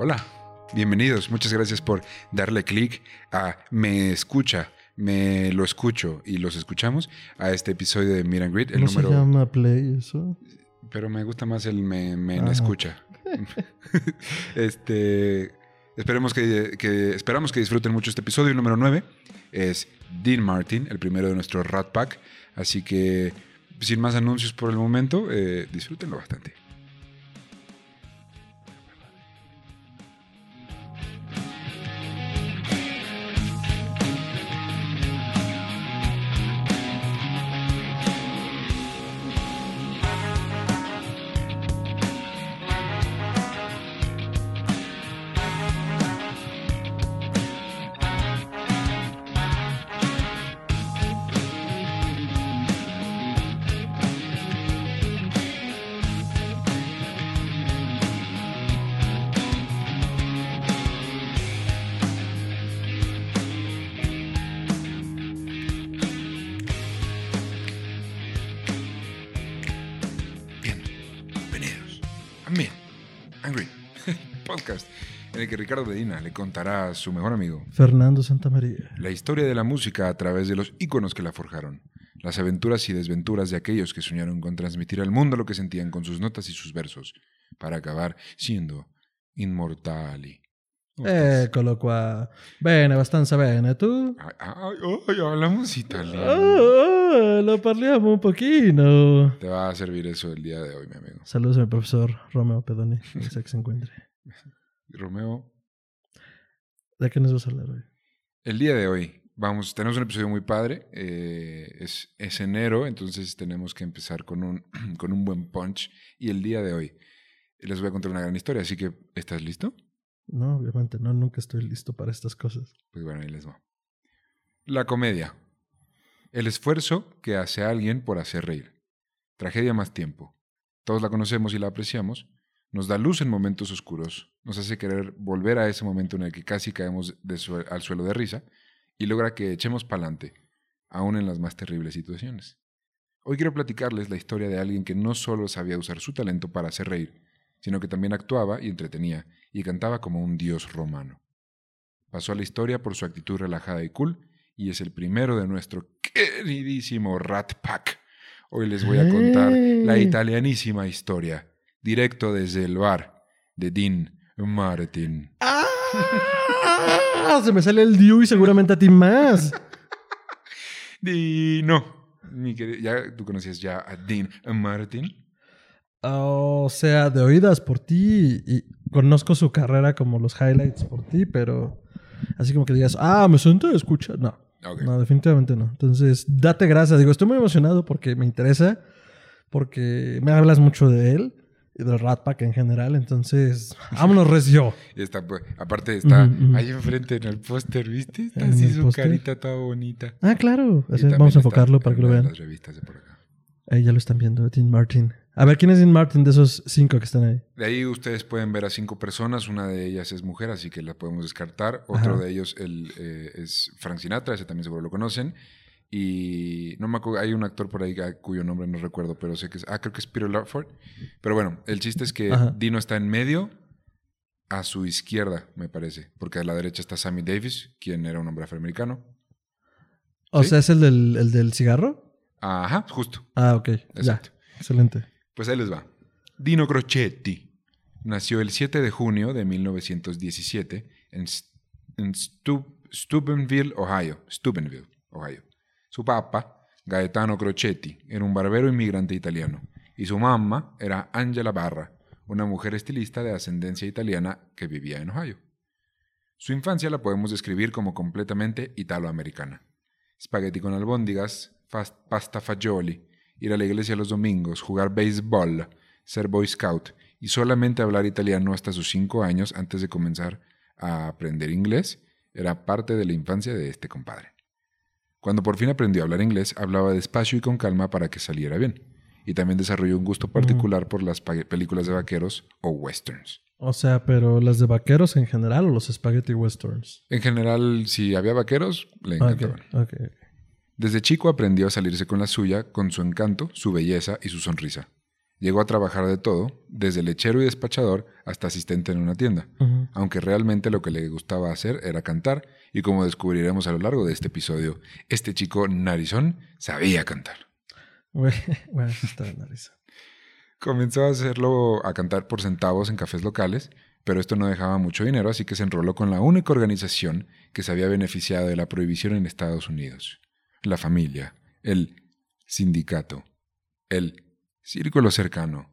Hola, bienvenidos. Muchas gracias por darle clic a Me Escucha, Me Lo Escucho y Los Escuchamos a este episodio de Miran Grid, el ¿No número... se llama Play eso? Pero me gusta más el Me, me Ah. Escucha. este... Esperemos que, que- esperamos que disfruten mucho este episodio. El número 9 es Dean Martin, el primero de nuestro Rat Pack. Así que, sin más anuncios por el momento, eh, disfrútenlo bastante. Ricardo Medina le contará a su mejor amigo Fernando Santamaría. la historia de la música a través de los íconos que la forjaron, las aventuras y desventuras de aquellos que soñaron con transmitir al mundo lo que sentían con sus notas y sus versos, para acabar siendo inmortali. Eccolo qua. Bene, abbastanza bene. Tu? Ay, ay, ay, hablamos italiano. Ah, lo parliamo un pochino. Te va a servir eso el día de hoy, mi amigo. Saludos a mi profesor Romeo Pedoni, que se encuentre. Romeo, ¿De qué nos vas a hablar hoy? El día de hoy, vamos, tenemos un episodio muy padre. eh, es, es enero, entonces tenemos que empezar con un, con un buen punch. Y el día de hoy les voy a contar una gran historia, así que, ¿estás listo? No, obviamente, no, nunca estoy listo para estas cosas. Pues bueno, ahí les va. La comedia. El esfuerzo que hace alguien por hacer reír. Tragedia más tiempo. Todos la conocemos y la apreciamos. Nos da luz en momentos oscuros. Nos hace querer volver a ese momento en el que casi caemos de al suelo de risa y logra que echemos pa'lante, aún en las más terribles situaciones. Hoy quiero platicarles la historia de alguien que no solo sabía usar su talento para hacer reír, sino que también actuaba y entretenía y cantaba como un dios romano. Pasó a la historia por su actitud relajada y cool y es el primero de nuestro queridísimo Rat Pack. Hoy les voy a contar la ¡Ey! italianísima historia, directo desde el bar de Dean Martin. ¡Ah! Se me sale el Diu y seguramente a ti más. Dino. Mi querido- ya tú conocías ya a Dean Martin. O sea, de oídas por ti y conozco su carrera como los highlights por ti, pero así como que digas, ah, me siento a escuchar. No, no, definitivamente no. Entonces, date gracias. Digo, estoy muy emocionado porque me interesa, porque me hablas mucho de él y del Rat Pack en general. Entonces, vámonos, recio. Y está, pues, aparte está Ujú, ujú. ahí enfrente en el póster, ¿viste? Está ¿En así su póster? carita toda bonita. Ah, claro. Así, vamos a enfocarlo para en que lo vean. Las revistas de por acá. Ahí ya lo están viendo, Dean Martin. A ver, ¿quién es Dean Martin de esos cinco que están ahí? De ahí ustedes pueden ver a cinco personas, una de ellas es mujer, así que la podemos descartar. Otro Ajá. de ellos el, eh, es Frank Sinatra, ese también seguro lo conocen. Y no me acuerdo, hay un actor por ahí cuyo nombre no recuerdo, pero sé que es, ah, creo que es Peter Lawford. Pero bueno, el chiste es que Ajá. Dino está en medio, a su izquierda, me parece, porque a la derecha está Sammy Davis, quien era un hombre afroamericano. O ¿Sí? sea, ¿es el del, el del cigarro? Ajá, justo, Ah, ok. exacto. Ya. Excelente. Pues ahí les va. Dino Crocetti nació el 7 de junio de 1917 en, en Stu- Steubenville, Ohio. Steubenville, Ohio. Su papá, Gaetano Crocetti, era un barbero inmigrante italiano y su mamá era Angela Barra, una mujer estilista de ascendencia italiana que vivía en Ohio. Su infancia la podemos describir como completamente italoamericana. Spaghetti con albóndigas, pasta fagioli, ir a la iglesia los domingos, jugar béisbol, ser boy scout y solamente hablar italiano hasta sus cinco años antes de comenzar a aprender inglés era parte de la infancia de este compadre. Cuando por fin aprendió a hablar inglés, hablaba despacio y con calma para que saliera bien. Y también desarrolló un gusto particular por las películas de vaqueros o westerns. O sea, pero las de vaqueros en general o los spaghetti westerns. En general, si había vaqueros, le encantaban. Desde chico aprendió a salirse con la suya, con su encanto, su belleza y su sonrisa. Llegó a trabajar de todo, desde lechero y despachador hasta asistente en una tienda, aunque realmente lo que le gustaba hacer era cantar, y como descubriremos a lo largo de este episodio, este chico narizón sabía cantar. Bueno, está bien, Arisa. Comenzó a hacerlo a cantar por centavos en cafés locales, pero esto no dejaba mucho dinero, así que se enroló con la única organización que se había beneficiado de la prohibición en Estados Unidos. La familia, el sindicato, el círculo cercano,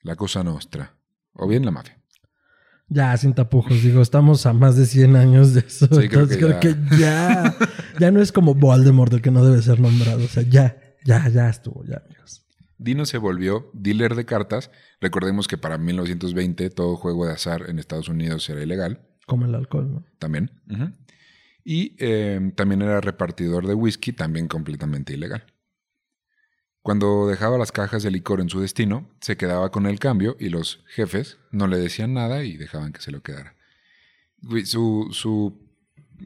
la cosa nostra, o bien la mafia. Ya, sin tapujos, digo, estamos a más de 100 años de eso. Sí, creo entonces que creo ya. que ya, ya no es como Voldemort el que no debe ser nombrado. O sea, ya, ya, ya estuvo, ya, amigos. Dino se volvió dealer de cartas. Recordemos que para 1920 todo juego de azar en Estados Unidos era ilegal. Como el alcohol, ¿no? también. Y eh, también era repartidor de whisky, también completamente ilegal. Cuando dejaba las cajas de licor en su destino, se quedaba con el cambio y los jefes no le decían nada y dejaban que se lo quedara. Su, su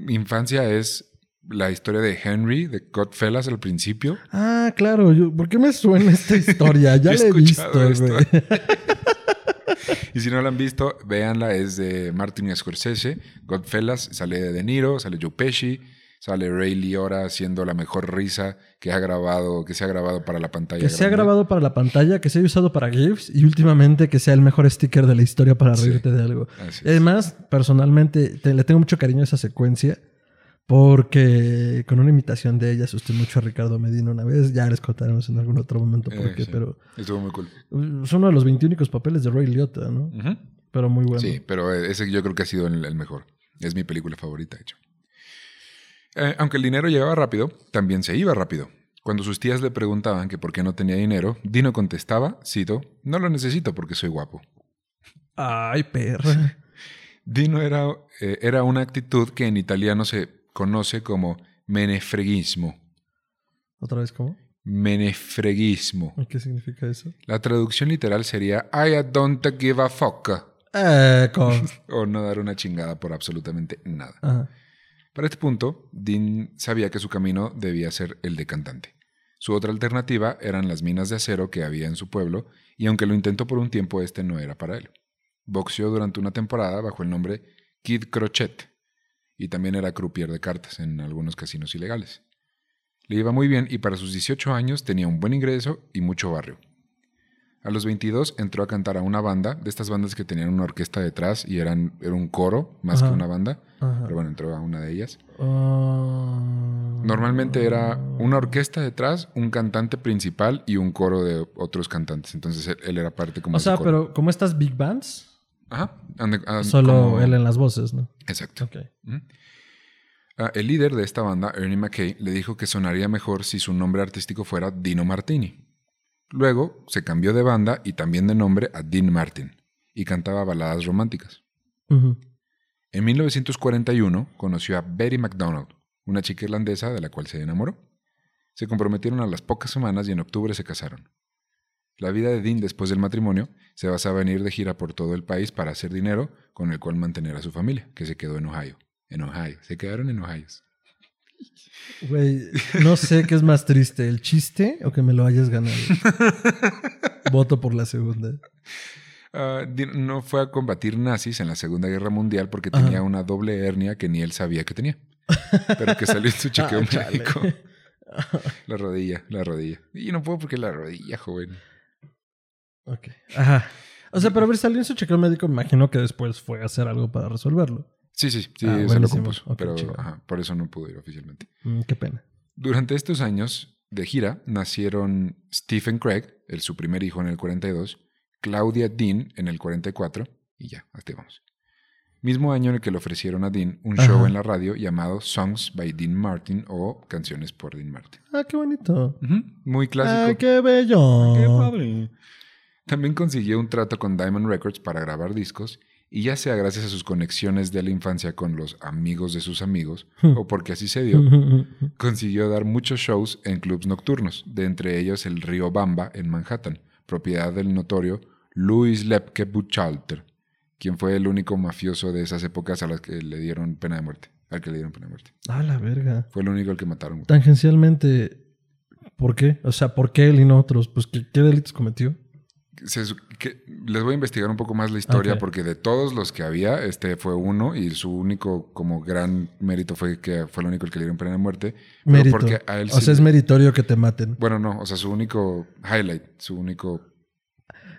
infancia es la historia de Henry, de Godfellas al principio. Ah, claro. yo- ¿Por qué me suena esta historia? Ya Yo la he visto, esto. Y si no la han visto, véanla, es de Martin Scorsese. Godfellas, sale de De Niro, sale Joe Pesci, sale Ray Liotta haciendo la mejor risa que ha grabado, que se ha grabado para la pantalla. Que se ha grabado para la pantalla, que se ha usado para GIFs y últimamente que sea el mejor sticker de la historia para Sí. reírte de algo. Y además, personalmente, te- le tengo mucho cariño a esa secuencia porque con una imitación de ella asusté mucho a Ricardo Medina una vez. Ya les contaremos en algún otro momento por Eh, qué, sí. pero Estuvo muy cool. es uno de los 20 únicos papeles de Ray Liotta, ¿no? Pero muy bueno. Sí, pero ese yo creo que ha sido el, el mejor. Es mi película favorita, de hecho. Eh, aunque el dinero llegaba rápido, también se iba rápido. Cuando sus tías le preguntaban que por qué no tenía dinero, Dino contestaba, cito, no lo necesito porque soy guapo. Ay, perra. Dino era, eh, era una actitud que en italiano se conoce como menefreguismo. ¿Otra vez cómo? Menefreguismo. ¿Y ¿Qué significa eso? La traducción literal sería I don't give a fuck. Eh. O no dar una chingada por absolutamente nada. Ajá. Para este punto, Dean sabía que su camino debía ser el de cantante. Su otra alternativa eran las minas de acero que había en su pueblo, y aunque lo intentó por un tiempo, este no era para él. Boxeó durante una temporada bajo el nombre Kid Crochet, y también era croupier de cartas en algunos casinos ilegales. Le iba muy bien y para sus 18 años tenía un buen ingreso y mucho barrio. A los 22 entró a cantar a una banda, de estas bandas que tenían una orquesta detrás y eran, era un coro más Ajá. que una banda, Ajá. pero bueno, entró a una de ellas. Ah. Normalmente era una orquesta detrás, un cantante principal y un coro de otros cantantes. Entonces él, él era parte como O sea, coro. pero como estas big bands, Ajá. ah, solo como- él en las voces, ¿no? Exacto. Ah, el líder de esta banda, Ernie McKay, le dijo que sonaría mejor si su nombre artístico fuera Dino Martini. Luego se cambió de banda y también de nombre a Dean Martin y cantaba baladas románticas. En 1941 conoció a Betty MacDonald, una chica irlandesa de la cual se enamoró. Se comprometieron a las pocas semanas y en octubre se casaron. La vida de Dean después del matrimonio se basaba en ir de gira por todo el país para hacer dinero con el cual mantener a su familia, que se quedó en Ohio. En Ohio. Se quedaron en Ohio. Güey, no sé qué es más triste, el chiste o que me lo hayas ganado. Voto por la segunda. Ah, no fue a combatir nazis en la Segunda Guerra Mundial porque Ajá. tenía una doble hernia que ni él sabía que tenía. Pero que salió en su chequeo Ah, médico. La rodilla, la rodilla. Y no puedo porque la rodilla, joven. Ok. Ajá. O sea, pero a ver, salió en su chequeo médico, me imagino que después fue a hacer algo para resolverlo. Sí, sí, sí, Ah, se lo compuso. Pero ajá, por eso no pudo ir oficialmente. Mm, qué pena. Durante estos años de gira nacieron Stephen Craig, el, su primer hijo en el 42, Claudia Dean en el 44, y ya, hasta ahí vamos. Mismo año en el que le ofrecieron a Dean un Ajá. show en la radio llamado Songs by Dean Martin o Canciones por Dean Martin. Ah, qué bonito. Muy clásico. Ah, qué bello. Qué padre. También consiguió un trato con Diamond Records para grabar discos y ya sea gracias a sus conexiones de la infancia con los amigos de sus amigos o porque así se dio, consiguió dar muchos shows en clubs nocturnos, de entre ellos el Río Bamba en Manhattan, propiedad del notorio Louis Lepke Buchalter, quien fue el único mafioso de esas épocas a las que le dieron pena de muerte, al que le dieron pena de muerte. Ah, la verga. Fue el único al que mataron. Tangencialmente, ¿por qué? O sea, ¿por qué él y no otros? Pues, ¿qué, qué delitos cometió? Se su- que- les voy a investigar un poco más la historia porque de todos los que había, este fue uno y su único como gran mérito fue que fue el único el que le dieron pena de muerte. Pero Mérito. porque a él o sí- sea, es meritorio que te maten. Bueno, no, o sea, su único highlight, su único...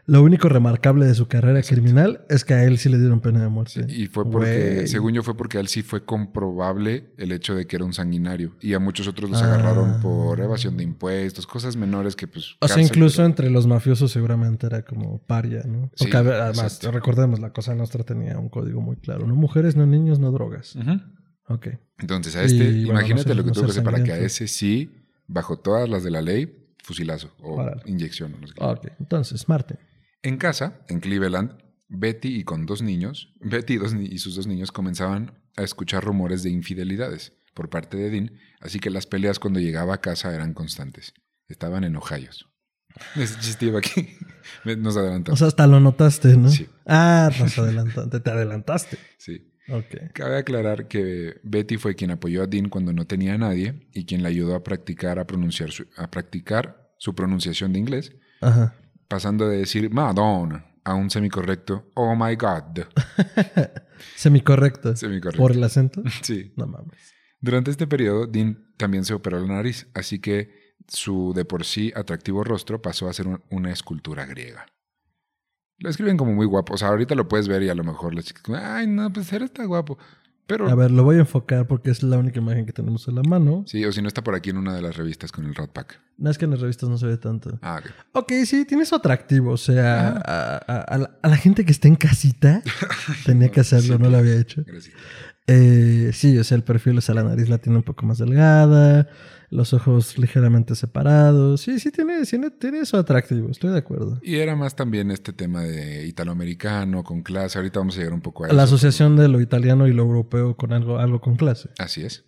Lo único remarcable de su carrera criminal es que a él sí le dieron pena de muerte. Y fue porque, según yo, fue porque a él sí fue comprobable el hecho de que era un sanguinario. Y a muchos otros los Ah. agarraron por evasión de impuestos, cosas menores que pues... O sea, incluso pero- entre los mafiosos seguramente era como paria, ¿no? Sí, Porque además, exacto. recordemos, la cosa nuestra tenía un código muy claro. No mujeres, no niños, no drogas. Ujú. Ok. Entonces a este, Y, bueno, imagínate no ser- lo que no tuvo que hacer para que a ese sí, bajo todas las de la ley, fusilazo o Órale. inyección. no sé qué. Ok. Entonces, Martin. En casa, en Cleveland, Betty y con dos niños, Betty y, dos ni- y sus dos niños comenzaban a escuchar rumores de infidelidades por parte de Dean, así que las peleas cuando llegaba a casa eran constantes. Estaban en Ohio. Ese chiste iba aquí. Nos O adelantamos. sea, hasta lo notaste, ¿no? Sí. Ah, nos adelantaste. Te adelantaste. sí. Ok. Cabe aclarar que Betty fue quien apoyó a Dean cuando no tenía a nadie y quien le ayudó a practicar a pronunciar su, a practicar su pronunciación de inglés, Ajá. Pasando de decir Madonna a un semicorrecto Oh my God. Semicorrecto. Semicorrecto. ¿Por el acento? Sí. No mames. Durante este periodo, Dean también se operó la nariz, así que su de por sí atractivo rostro pasó a ser un- una escultura griega. Lo escriben como muy guapo. O sea, ahorita lo puedes ver y a lo mejor les ay, no, pues él está guapo. Pero A ver, lo voy a enfocar porque es la única imagen que tenemos en la mano. sí, o si no está por aquí en una de las revistas con el Rat Pack. No es que en las revistas no se ve tanto. Ah, ok. Ok, sí, tiene su atractivo. O sea, a, a- a la, a la gente que está en casita tenía que hacerlo, Sí, no lo había hecho. Gracias. Eh, sí, o sea, el perfil, o sea, la nariz la tiene un poco más delgada, los ojos ligeramente separados. Sí, sí, tiene, tiene, tiene su atractivo, estoy de acuerdo. Y era más también este tema de italoamericano con clase. Ahorita vamos a llegar un poco a eso. La asociación de lo italiano y lo europeo con algo, algo con clase. Así es.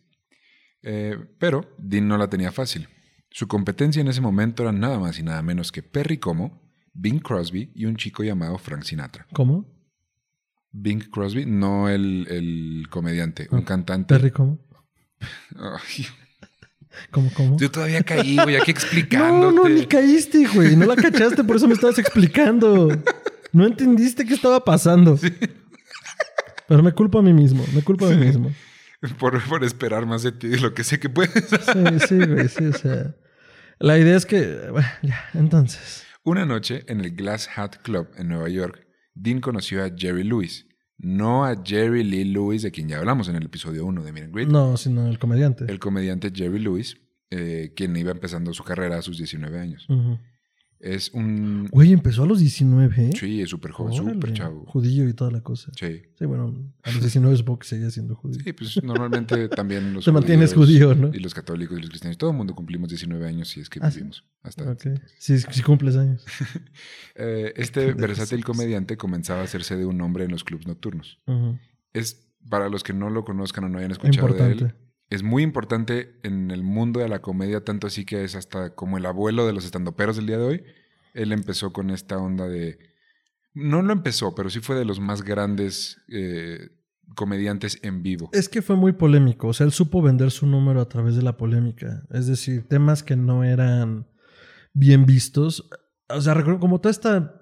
Eh, pero Dean no la tenía fácil. Su competencia en ese momento era nada más y nada menos que Perry Como, Bing Crosby y un chico llamado Frank Sinatra. ¿Cómo? Bing Crosby, no el, el comediante, un Ah, cantante. Perry, ¿cómo? ¿Cómo, cómo? yo todavía caí, güey, aquí No, explicándote. no, ni caíste, güey. No la cachaste, por eso me estabas explicando. No entendiste qué estaba pasando. Pero me culpo a mí mismo, me culpo a mí mismo. por, por esperar más de ti de lo que sé que puedes. Sí, sí, güey, sí, o sea. La idea es que. Bueno, ya, entonces. Una noche en el Glass Hat Club en Nueva York, Dean conoció a Jerry Lewis. No a Jerry Lee Lewis, de quien ya hablamos en el episodio 1 de and Greet. No, sino el comediante. El comediante Jerry Lewis, eh, quien iba empezando su carrera a sus 19 años. Es un... Güey, empezó a los 19, ¿eh? Sí, es súper joven, súper chavo. Judío y toda la cosa. Sí. Sí, bueno, a los 19 supongo que seguía siendo judío. Sí, pues normalmente también los Te mantienes judío, ¿no? Y los católicos y los cristianos. Todo el mundo cumplimos 19 años si es que Ah, vivimos. Hasta Ok. Sí, sí cumples años. Eh, este versátil comediante comenzaba a hacerse de un nombre en los clubs nocturnos. Es, para los que no lo conozcan o no hayan escuchado de Importante. él, es muy importante en el mundo de la comedia, tanto así que es hasta como el abuelo de los estandoperos del día de hoy. Él empezó con esta onda de... No lo empezó, pero sí fue de los más grandes eh, comediantes en vivo. Es que fue muy polémico. O sea, él supo vender su número a través de la polémica. Es decir, temas que no eran bien vistos. O sea, recuerdo como toda esta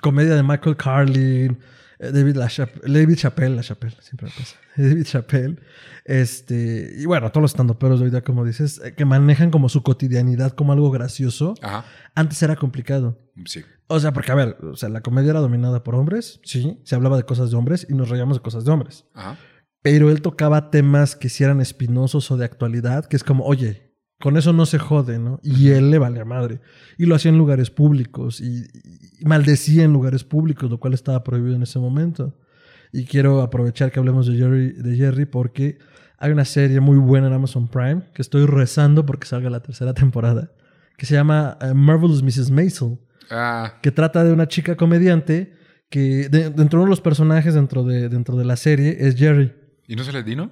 comedia de Michael Carlin, David, LaChap- David Chappelle, LaChapelle, siempre me pasa. David Chappelle. Este, y bueno, todos los estandoperos de hoy día, como dices, eh, que manejan como su cotidianidad como algo gracioso. Ajá, Antes era complicado. sí. O sea, porque a ver, o sea, la comedia era dominada por hombres, sí, se hablaba de cosas de hombres y nos reíamos de cosas de hombres. Ajá. Pero él tocaba temas que si eran espinosos o de actualidad, que es como, oye, con eso no se jode, ¿no? Y él le valía madre. Y lo hacía en lugares públicos y, y maldecía en lugares públicos, lo cual estaba prohibido en ese momento. Y quiero aprovechar que hablemos de Jerry, de Jerry porque hay una serie muy buena en Amazon Prime que estoy rezando porque salga la tercera temporada, que se llama eh, Marvelous Mrs. Maisel Ah, que trata de una chica comediante que de- dentro de uno de los personajes dentro de, dentro de la serie es Jerry. ¿y no se le dino?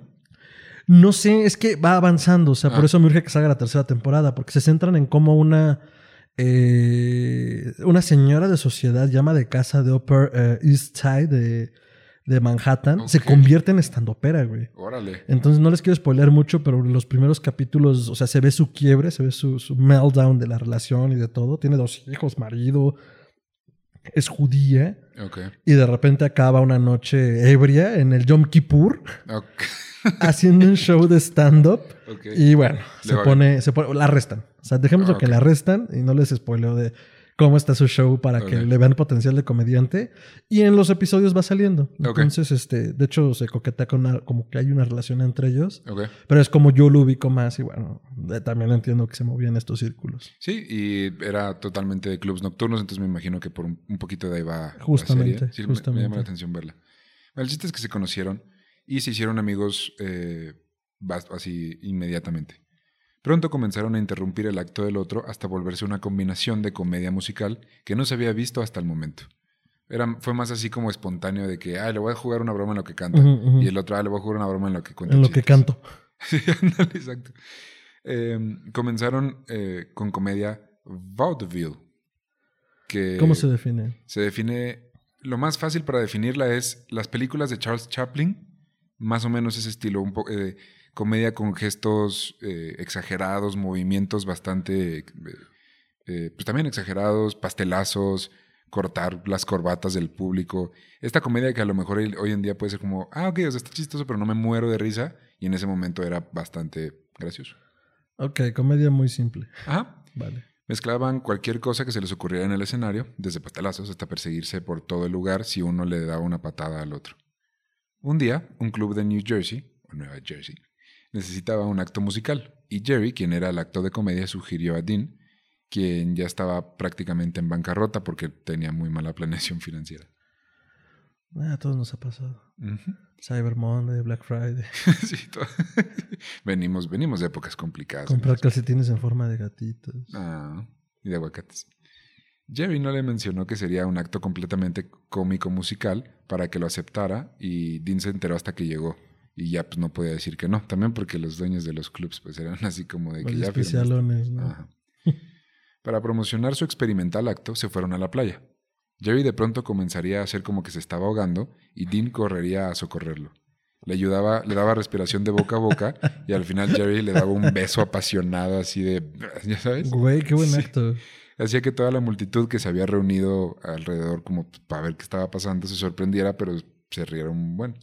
No sé, es que va avanzando, o sea, por Ah. eso me urge que salga la tercera temporada, porque se centran en cómo una, eh, una señora de sociedad llama de casa de Upper eh, East Side de, de Manhattan se convierte en estandopera, güey. Órale. Entonces no les quiero spoiler mucho, pero en los primeros capítulos, o sea, se ve su quiebre, se ve su, su meltdown de la relación y de todo. Tiene dos hijos, marido. es judía Ok. y de repente acaba una noche ebria en el Yom Kippur haciendo un show de stand-up. Y bueno, se pone, se pone, la arrestan. O sea, dejemos Ah, lo que ok. la arrestan y no les spoileo de cómo está su show para que le vean potencial de comediante. Y en los episodios va saliendo. Entonces, este, de hecho, se coquetea con una- como que hay una relación entre ellos. Ok. Pero es como yo lo ubico más y bueno, también entiendo que se movía en estos círculos. Sí, y era totalmente de clubs nocturnos, entonces me imagino que por un, un poquito de ahí va la Justamente, serie. Sí, me- Me, justamente. llama la atención verla. El chiste es que se conocieron y se hicieron amigos eh, así inmediatamente. Pronto comenzaron a interrumpir el acto del otro hasta volverse una combinación de comedia musical que no se había visto hasta el momento. Era, fue más así como espontáneo de que, ay, le voy a jugar una broma en lo que canta. Y el otro, ah, le voy a jugar una broma en lo que cuenta. En lo que chistes". canto. Sí, exacto. Eh, comenzaron eh, con comedia vaudeville. Que ¿Cómo se define? se define. Lo más fácil para definirla es las películas de Charles Chaplin, más o menos ese estilo, un poco de comedia con gestos eh, exagerados, movimientos bastante, eh, pues también exagerados, pastelazos, cortar las corbatas del público. Esta comedia que a lo mejor hoy en día puede ser como, ah, ok, o sea, está chistoso, pero no me muero de risa, y en ese momento era bastante gracioso. Ok, comedia muy simple. Ajá. Vale. Mezclaban cualquier cosa que se les ocurriera en el escenario, desde pastelazos hasta perseguirse por todo el lugar si uno le daba una patada al otro. Un día, un club de New Jersey, o Nueva Jersey, necesitaba un acto musical, y Jerry, quien era el acto de comedia, sugirió a Dean, quien ya estaba prácticamente en bancarrota porque tenía muy mala planeación financiera. Ah, a todos nos ha pasado. Cyber Monday, Black Friday. Sí, todo. venimos, venimos de épocas complicadas. Comprar calcetines en forma de gatitos. Ah, y de aguacates. Jerry no le mencionó que sería un acto completamente cómico musical para que lo aceptara y Dean se enteró hasta que llegó. Y ya pues no podía decir que no. También porque los dueños de los clubs pues eran así como de que ya firmaste. especialones, ¿no? Ajá. Para promocionar su experimental acto se fueron a la playa. Jerry de pronto comenzaría a hacer como que se estaba ahogando y Dean correría a socorrerlo. Le ayudaba, le daba respiración de boca a boca y al final Jerry le daba un beso apasionado así de, ¿ya sabes? Güey, qué buen Sí. acto. Hacía que toda la multitud que se había reunido alrededor como para ver qué estaba pasando se sorprendiera, pero se rieron bueno.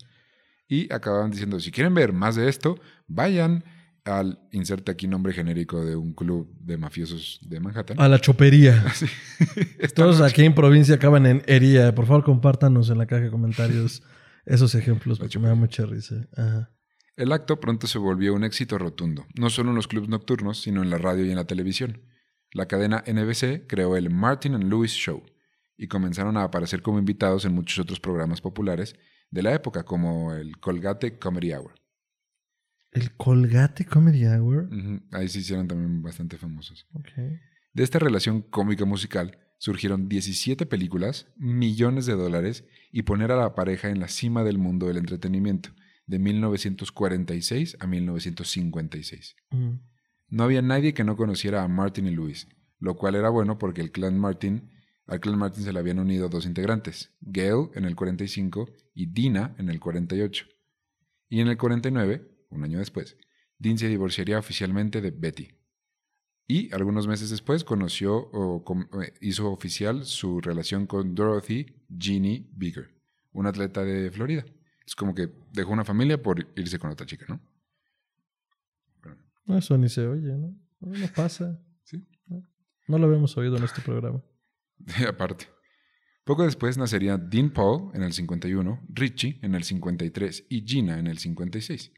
Y acababan diciendo, si quieren ver más de esto, vayan al inserte aquí nombre genérico de un club de mafiosos de Manhattan. A la chopería. Sí. Todos aquí en provincia acaban en hería. Por favor, compártanos en la caja de comentarios esos ejemplos porque me da mucha risa. Ajá. El acto pronto se volvió un éxito rotundo, no solo en los clubes nocturnos, sino en la radio y en la televisión. La cadena NBC creó el Martin and Lewis Show y comenzaron a aparecer como invitados en muchos otros programas populares de la época, como el Colgate Comedy Hour. El Colgate Comedy Hour. Ahí se hicieron también bastante famosos. De esta relación cómica musical surgieron 17 películas, millones de dólares y poner a la pareja en la cima del mundo del entretenimiento, de 1946 a 1956. Mm. No había nadie que no conociera a Martin y Lewis, lo cual era bueno porque el clan Martin, al clan Martin se le habían unido dos integrantes, Gail en el 45 y Dina en el 48. Y en el 49, un año después, Dean se divorciaría oficialmente de Betty. Y algunos meses después conoció o eh, hizo oficial su relación con Dorothy Jeannie Bigger, una atleta de Florida. Es como que dejó una familia por irse con otra chica, ¿no? Eso ni se oye, ¿no? No, pasa. Sí. No lo habíamos oído en este programa. Aparte. Poco después nacería Dean Paul en el 51, Richie en el 53 y Gina en el 56.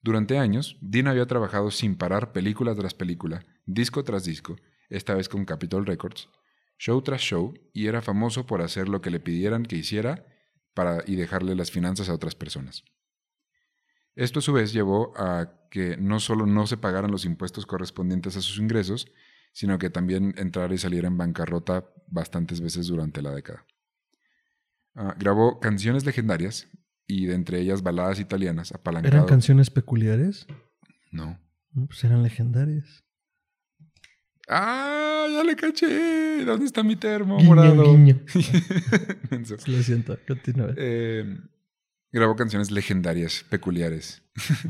Durante años, Dean había trabajado sin parar película tras película, disco tras disco, esta vez con Capitol Records, show tras show, y era famoso por hacer lo que le pidieran que hiciera para, y dejarle las finanzas a otras personas. Esto a su vez llevó a que no solo no se pagaran los impuestos correspondientes a sus ingresos, sino que también entrara y saliera en bancarrota bastantes veces durante la década. Ah, grabó canciones legendarias y de entre ellas baladas italianas apalancado. ¿Eran canciones peculiares? No. No, pues eran legendarias. ¡Ah! ¡Ya le caché! ¿Dónde está mi termo Guiño, morado? guiño. Lo siento, continúa. Eh, Grabó canciones legendarias, peculiares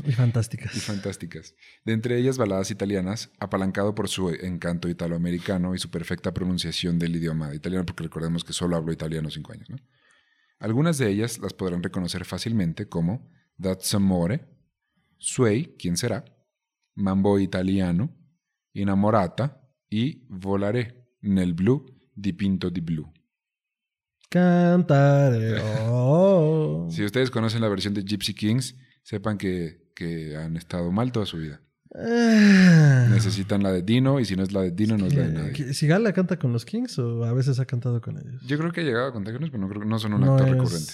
Y fantásticas. y fantásticas. De entre ellas baladas italianas, apalancado por su encanto italoamericano y su perfecta pronunciación del idioma italiano, porque recordemos que solo habló italiano cinco años. ¿no? Algunas de ellas las podrán reconocer fácilmente como That's Amore, Sway, ¿quién será? Mambo Italiano, Innamorata y Volaré, Nel Blu, Dipinto di Blu. Cantare. oh. Si ustedes conocen la versión de Gypsy Kings, sepan que, que han estado mal toda su vida. Ah. Necesitan la de Dino y si no es la de Dino, no es la de nadie. ¿Que- ¿Sigala canta con los Kings o a veces ha cantado con ellos? Yo creo que ha llegado a contarnos, pero no, creo, no son un No actor es- recurrente.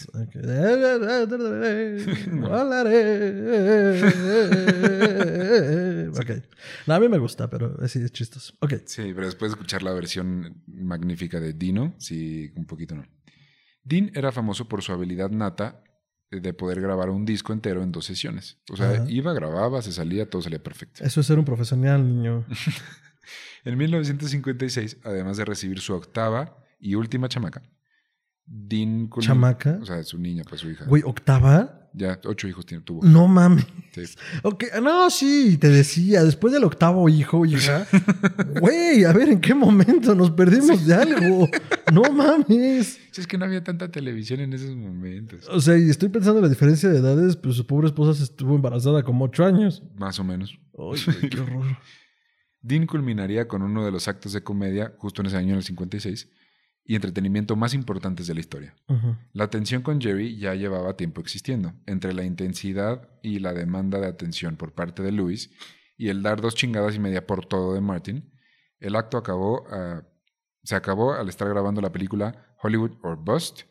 ok. No, a mí me gusta, pero sí es chistoso. Ok. Sí, pero después de escuchar la versión magnífica de Dino, sí, un poquito no. Dean era famoso por su habilidad nata de poder grabar un disco entero en dos sesiones. O sea, Ajá. iba, grababa, se salía, todo salía perfecto. Eso es ser un profesional, niño. En 1956, además de recibir su octava y última chamaca, Dean ¿Chamaca? O sea, su niña, pues su hija. Güey, ¿octava? Ya ocho hijos tiene, tuvo. No mames. Sí. Ok, no, sí, te decía, después del octavo hijo, hija. Güey, a ver, ¿en qué momento nos perdimos de algo? No mames. Sí, Es que no había tanta televisión en esos momentos. O sea, y estoy pensando en la diferencia de edades, pues su pobre esposa se estuvo embarazada como ocho años. Más o menos. Ay, qué horror. Dean culminaría con uno de los actos de comedia, justo en ese año, en el 56, y entretenimiento más importantes de la historia. La tensión con Jerry ya llevaba tiempo existiendo, entre la intensidad y la demanda de atención por parte de Lewis y el dar dos chingadas y media por todo de Martin. El acto acabó, ah, se acabó al estar grabando la película Hollywood or Bust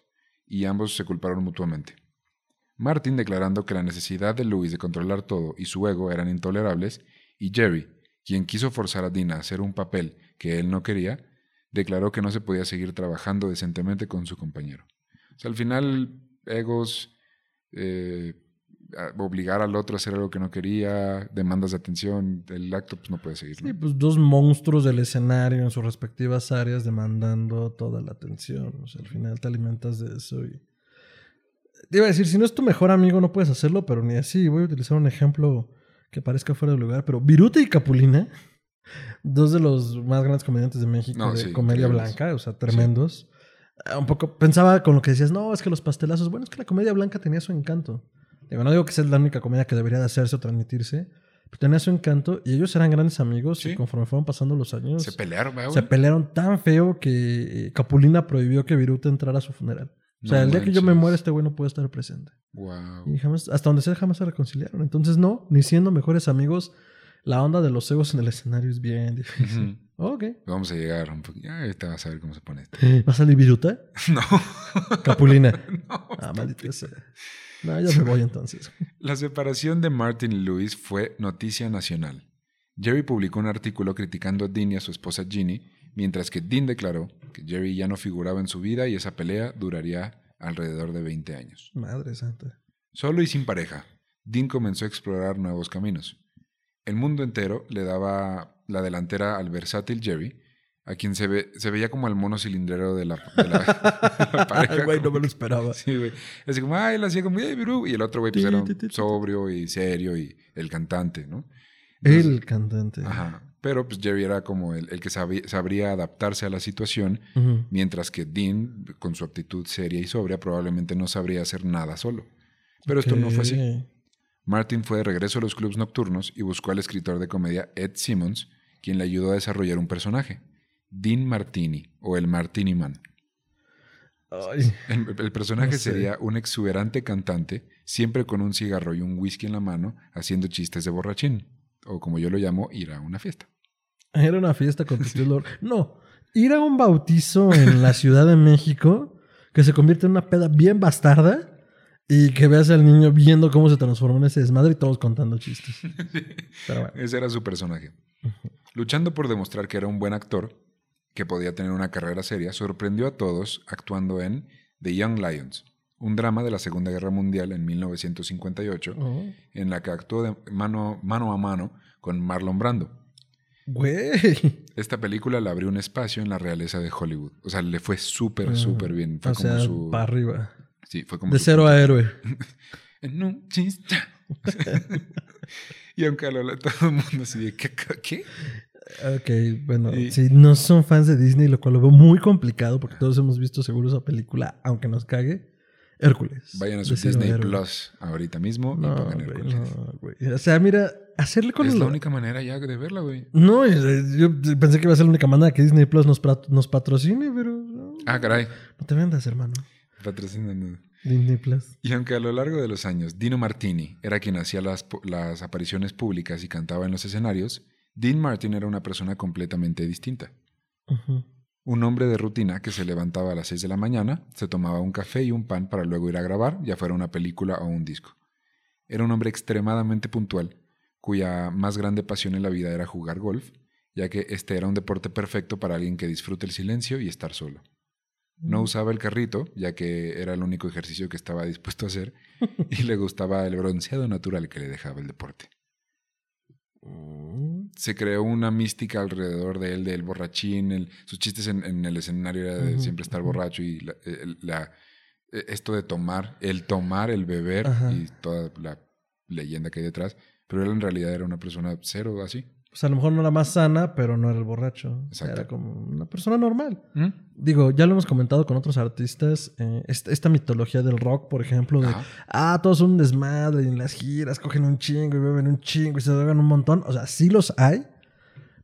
y ambos se culparon mutuamente. Martin declarando que la necesidad de Lewis de controlar todo y su ego eran intolerables, y Jerry, quien quiso forzar a Dina a hacer un papel que él no quería, declaró que no se podía seguir trabajando decentemente con su compañero. O sea, al final, egos, eh, obligar al otro a hacer algo que no quería, demandas de atención, el acto pues no puede seguir. Sí, pues dos monstruos del escenario en sus respectivas áreas demandando toda la atención. O sea, al final te alimentas de eso y... Te iba a decir, si no es tu mejor amigo no puedes hacerlo, pero ni así. Voy a utilizar un ejemplo que parezca fuera de lugar, pero Viruta y Capulina, dos de los más grandes comediantes de México No, de sí, comedia increíbles. blanca, o sea, tremendos. Ah, Un poco pensaba con lo que decías, no, es que los pastelazos, bueno, es que la comedia blanca tenía su encanto. Digo, no digo que sea la única comedia que debería de hacerse o transmitirse, pero tenía su encanto y ellos eran grandes amigos Sí. y conforme fueron pasando los años Se pelearon, ¿verdad, se pelearon tan feo que eh, Capulina prohibió que Viruta entrara a su funeral. O sea, No el día que yo me muera este güey no puede estar presente. Wow. Y jamás, hasta donde sea, jamás se reconciliaron. Entonces, no, ni siendo mejores amigos, la onda de los egos en el escenario es bien difícil. Ok. Vamos a llegar un poquito. Ya ahorita vas a ver cómo se pone esto. ¿Va a salir Viruta? No. Capulina. no. Ah, maldita sea. No, ya me voy entonces. La separación de Martin y Lewis fue noticia nacional. Jerry publicó un artículo criticando a Dean y a su esposa Ginny, mientras que Dean declaró que Jerry ya no figuraba en su vida y esa pelea duraría alrededor de 20 años. Madre santa. Solo y sin pareja, Dean comenzó a explorar nuevos caminos. El mundo entero le daba la delantera al versátil Jerry, a quien se, ve- se veía como el mono cilindrero de la, de la- de la pareja. Güey, no me lo esperaba. Sí, güey. Así como, ay, él hacía como, Y el otro güey pues era sobrio y serio y el cantante, ¿no? Entonces, El cantante. Ajá. Pero pues Jerry era como el, el que sabía- sabría adaptarse a la situación, mientras que Dean, con su actitud seria y sobria, probablemente no sabría hacer nada solo. Pero esto no fue así. Martin fue de regreso a los clubs nocturnos y buscó al escritor de comedia Ed Simmons, quien le ayudó a desarrollar un personaje, Dean Martini, o el Martini Man. Ay, El, el personaje No sé. sería un exuberante cantante, siempre con un cigarro y un whisky en la mano, haciendo chistes de borrachín, o como yo lo llamo, ir a una fiesta. Era una fiesta con tu tío Lord. No, ir a un bautizo en la Ciudad de México que se convierte en una peda bien bastarda y que veas al niño viendo cómo se transformó en ese desmadre y todos contando chistes. Pero bueno. Ese era su personaje. Luchando por demostrar que era un buen actor, que podía tener una carrera seria, sorprendió a todos actuando en The Young Lions, un drama de la Segunda Guerra Mundial en 1958, Oh, en la que actuó de mano, mano a mano con Marlon Brando. Güey. Esta película le abrió un espacio en la realeza de Hollywood. O sea, le fue súper, súper bien. Fue o sea, como su... para arriba. Sí, fue como... De cero a héroe. en un chiste. y aunque a lo todo el mundo así de, ¿qué? qué? Ok, bueno, Y- si no son fans de Disney, lo cual lo veo muy complicado porque todos hemos visto seguro esa película, aunque nos cague. Hércules. Vayan a su Disney héroe. Plus ahorita mismo y No, pongan güey, Hércules. no, güey. O sea, mira, hacerle con Es la única manera ya de verla, güey. No, eh, yo pensé que iba a ser la única manera que Disney Plus nos, nos patrocine, pero no, Ah, caray. no te vendas, hermano. Patrocinan. Disney Plus. Y aunque a lo largo de los años Dino Martini era quien hacía las, las apariciones públicas y cantaba en los escenarios, Dean Martin era una persona completamente distinta. Un hombre de rutina que se levantaba a las 6 de la mañana, se tomaba un café y un pan para luego ir a grabar, ya fuera una película o un disco. Era un hombre extremadamente puntual, cuya más grande pasión en la vida era jugar golf, ya que este era un deporte perfecto para alguien que disfrute el silencio y estar solo. No usaba el carrito, ya que era el único ejercicio que estaba dispuesto a hacer, y le gustaba el bronceado natural que le dejaba el deporte. Mm. Se creó una mística alrededor de él, del borrachín, el- sus chistes en, en el escenario era de siempre estar borracho y la- el- la- eh, esto de tomar, el tomar, el beber Ajá. y toda la leyenda que hay detrás, pero él en realidad era una persona cero así. Pues a lo mejor no era más sana, pero no era el borracho. Exacto. Era como una persona normal. ¿Mm? Digo, ya lo hemos comentado con otros artistas. eh, esta, esta mitología del rock, por ejemplo, de Ajá. ah, todos son un desmadre y en las giras cogen un chingo y beben un chingo y se drogan un montón. O sea, sí los hay.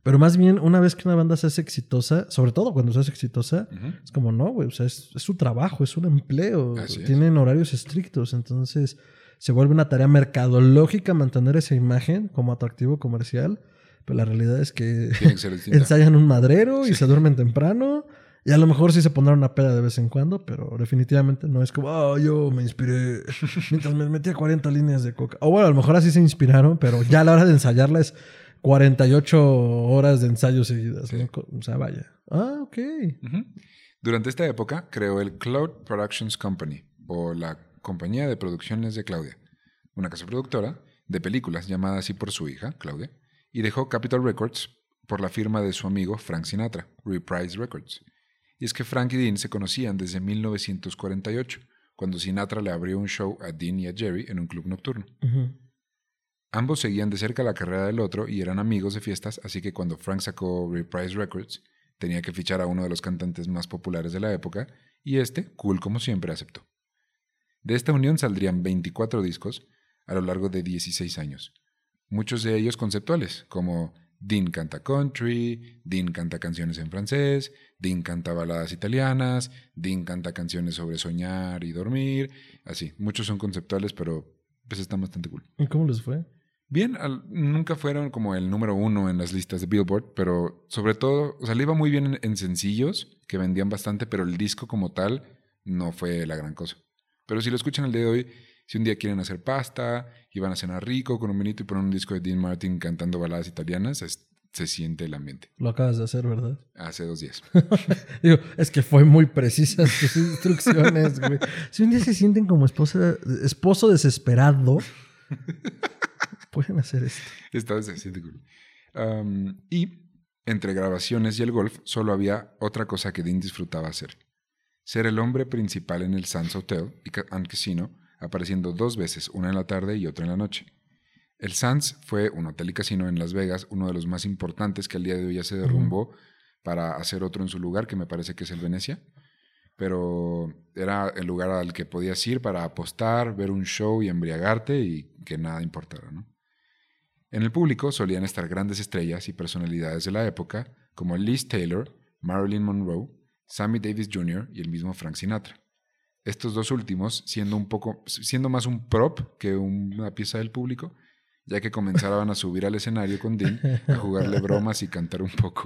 Pero más bien, una vez que una banda se hace exitosa, sobre todo cuando se hace exitosa, Ujú. es como no, güey. O sea, es, es su trabajo, es un empleo. Así es. Tienen horarios estrictos. Entonces, se vuelve una tarea mercadológica mantener esa imagen como atractivo comercial. Pero la realidad es que ensayan un madrero y se duermen temprano. Y a lo mejor sí se pondrán una peda de vez en cuando, pero definitivamente no es como, oh, yo me inspiré mientras me metía 40 líneas de coca. O bueno, a lo mejor así se inspiraron, pero ya a la hora de ensayarla es 48 horas de ensayo seguidas. O sea, vaya. Ah, ok. Durante esta época creó el Cloud Productions Company, o la compañía de producciones de Claudia, una casa productora de películas llamada así por su hija, Claudia, y dejó Capitol Records por la firma de su amigo Frank Sinatra, Reprise Records. Y es que Frank y Dean se conocían desde 1948, cuando Sinatra le abrió un show a Dean y a Jerry en un club nocturno. Ambos seguían de cerca la carrera del otro y eran amigos de fiestas, así que cuando Frank sacó Reprise Records, tenía que fichar a uno de los cantantes más populares de la época, y este, cool como siempre, aceptó. De esta unión saldrían 24 discos a lo largo de 16 años, muchos de ellos conceptuales, como Dean canta country, Dean canta canciones en francés, Dean canta baladas italianas, Dean canta canciones sobre soñar y dormir, así, muchos son conceptuales, pero pues están bastante cool. ¿Y cómo les fue? Bien, al- nunca fueron como el número uno en las listas de Billboard, pero sobre todo, o sea, le iba muy bien en, en sencillos, que vendían bastante, pero el disco como tal no fue la gran cosa. Pero si lo escuchan el día de hoy, si un día quieren hacer pasta y van a cenar rico con un vinito y ponen un disco de Dean Martin cantando baladas italianas, es- se siente el ambiente. Lo acabas de hacer, ¿verdad? Hace dos días. Digo, es que fue muy precisas tus instrucciones, güey. Si un día se sienten como esposa, esposo desesperado, pueden hacer esto. Esta vez se siente cool. Um, y entre grabaciones y el golf, solo había otra cosa que Dean disfrutaba hacer. Ser el hombre principal en el Sands Hotel y and Casino, apareciendo dos veces, una en la tarde y otra en la noche. El Sands fue un hotel y casino en Las Vegas, uno de los más importantes que al día de hoy ya se derrumbó para hacer otro en su lugar, que me parece que es el Venecia. Pero era el lugar al que podías ir para apostar, ver un show y embriagarte y que nada importara, ¿no? En el público solían estar grandes estrellas y personalidades de la época como Liz Taylor, Marilyn Monroe, Sammy Davis Jr. y el mismo Frank Sinatra. Estos dos últimos siendo un poco siendo más un prop que una pieza del público, ya que comenzaban a subir al escenario con Dean a jugarle bromas y cantar un poco.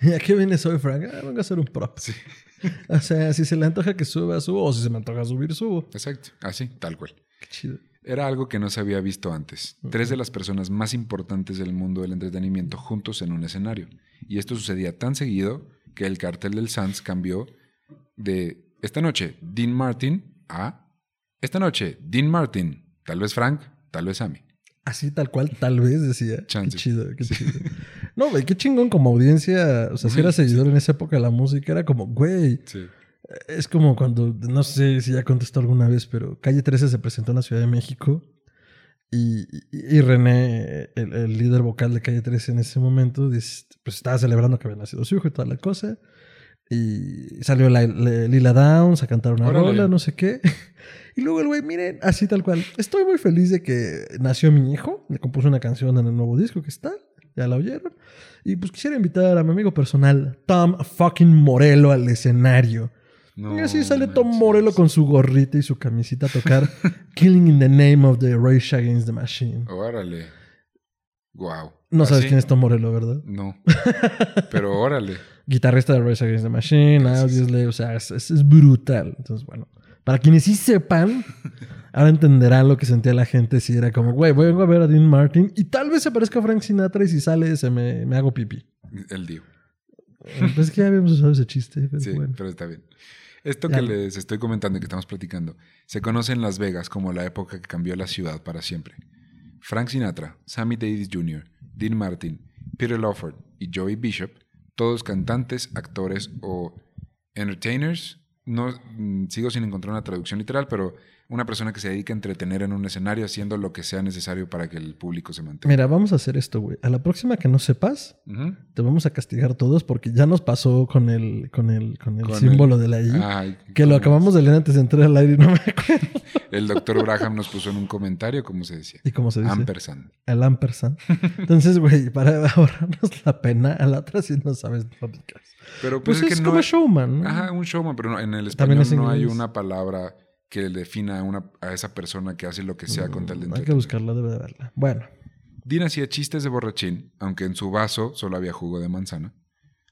¿Y a qué vienes hoy, Frank? Ah, vengo a hacer un prop. Sí. O sea, si se le antoja que suba, subo. O si se me antoja subir, subo. Exacto, así, tal cual. Qué chido. Era algo que no se había visto antes. Tres de las personas más importantes del mundo del entretenimiento juntos en un escenario. Y esto sucedía tan seguido que el cartel del Sands cambió de esta noche Dean Martin a esta noche Dean Martin, tal vez Frank, tal vez Sammy. Así tal cual, tal vez decía. Chance. Qué chido, qué chido. No, güey, qué chingón como audiencia. O sea, si era seguidor en esa época de la música, era como, güey, Sí. Es como cuando, no sé si ya contestó alguna vez, pero Calle 13 se presentó en la Ciudad de México y, y- y René, el, el líder vocal de Calle 13 en ese momento, pues estaba celebrando que había nacido su hijo y toda la cosa. Y salió la, la- Lila Downs a cantar una Órale. rola, no sé qué. Y luego el güey, miren, así tal cual. Estoy muy feliz de que nació mi hijo. Le compuso una canción en el nuevo disco que está. Ya la oyeron. Y pues quisiera invitar a mi amigo personal, Tom fucking Morello, al escenario. No y así sale Tom manches. Morello con su gorrita y su camisita a tocar Killing in the Name of the Rage Against the Machine. Órale. Wow. No sabes ¿Así? quién es Tom Morello, ¿verdad? No. Pero órale. Guitarrista de Rage Against the Machine. Audioslave, o sea, es, es- es brutal. Entonces, bueno, para quienes sí sepan, ahora entenderán lo que sentía la gente si era como, güey, vengo a ver a Dean Martin y tal vez se parezca a Frank Sinatra y si sale se me, me hago pipí. El Dio. Pues es que ya habíamos usado ese chiste, pero Sí, bueno. pero está bien. Esto Ya. que les estoy comentando y que estamos platicando se conoce en Las Vegas como la época que cambió la ciudad para siempre. Frank Sinatra, Sammy Davis Jr., Dean Martin, Peter Lawford y Joey Bishop, todos cantantes, actores o entertainers. No mm, sigo sin encontrar una traducción literal, pero una persona que se dedica a entretener en un escenario haciendo lo que sea necesario para que el público se mantenga. Mira, vamos a hacer esto, güey. A la próxima que no sepas, te vamos a castigar todos porque ya nos pasó con el, con el, con el Con símbolo el- de la I. Ay, que lo ¿cómo acabamos de leer antes de entrar al aire y no me acuerdo. El doctor Braham nos puso en un comentario, ¿cómo se decía? ¿Y cómo se dice? Ampersand. El ampersand. Entonces, güey, para ahorrarnos la pena, a la otra sí no sabes digas. Pero pues, Pues, es es, que como no showman, ¿no? Ajá, un showman, pero no, en el español es no hay una palabra que defina a, una, a esa persona que hace lo que sea con tal de Mm, Hay que buscarla, debe de verla. Bueno, Dean hacía chistes de borrachín, aunque en su vaso solo había jugo de manzana.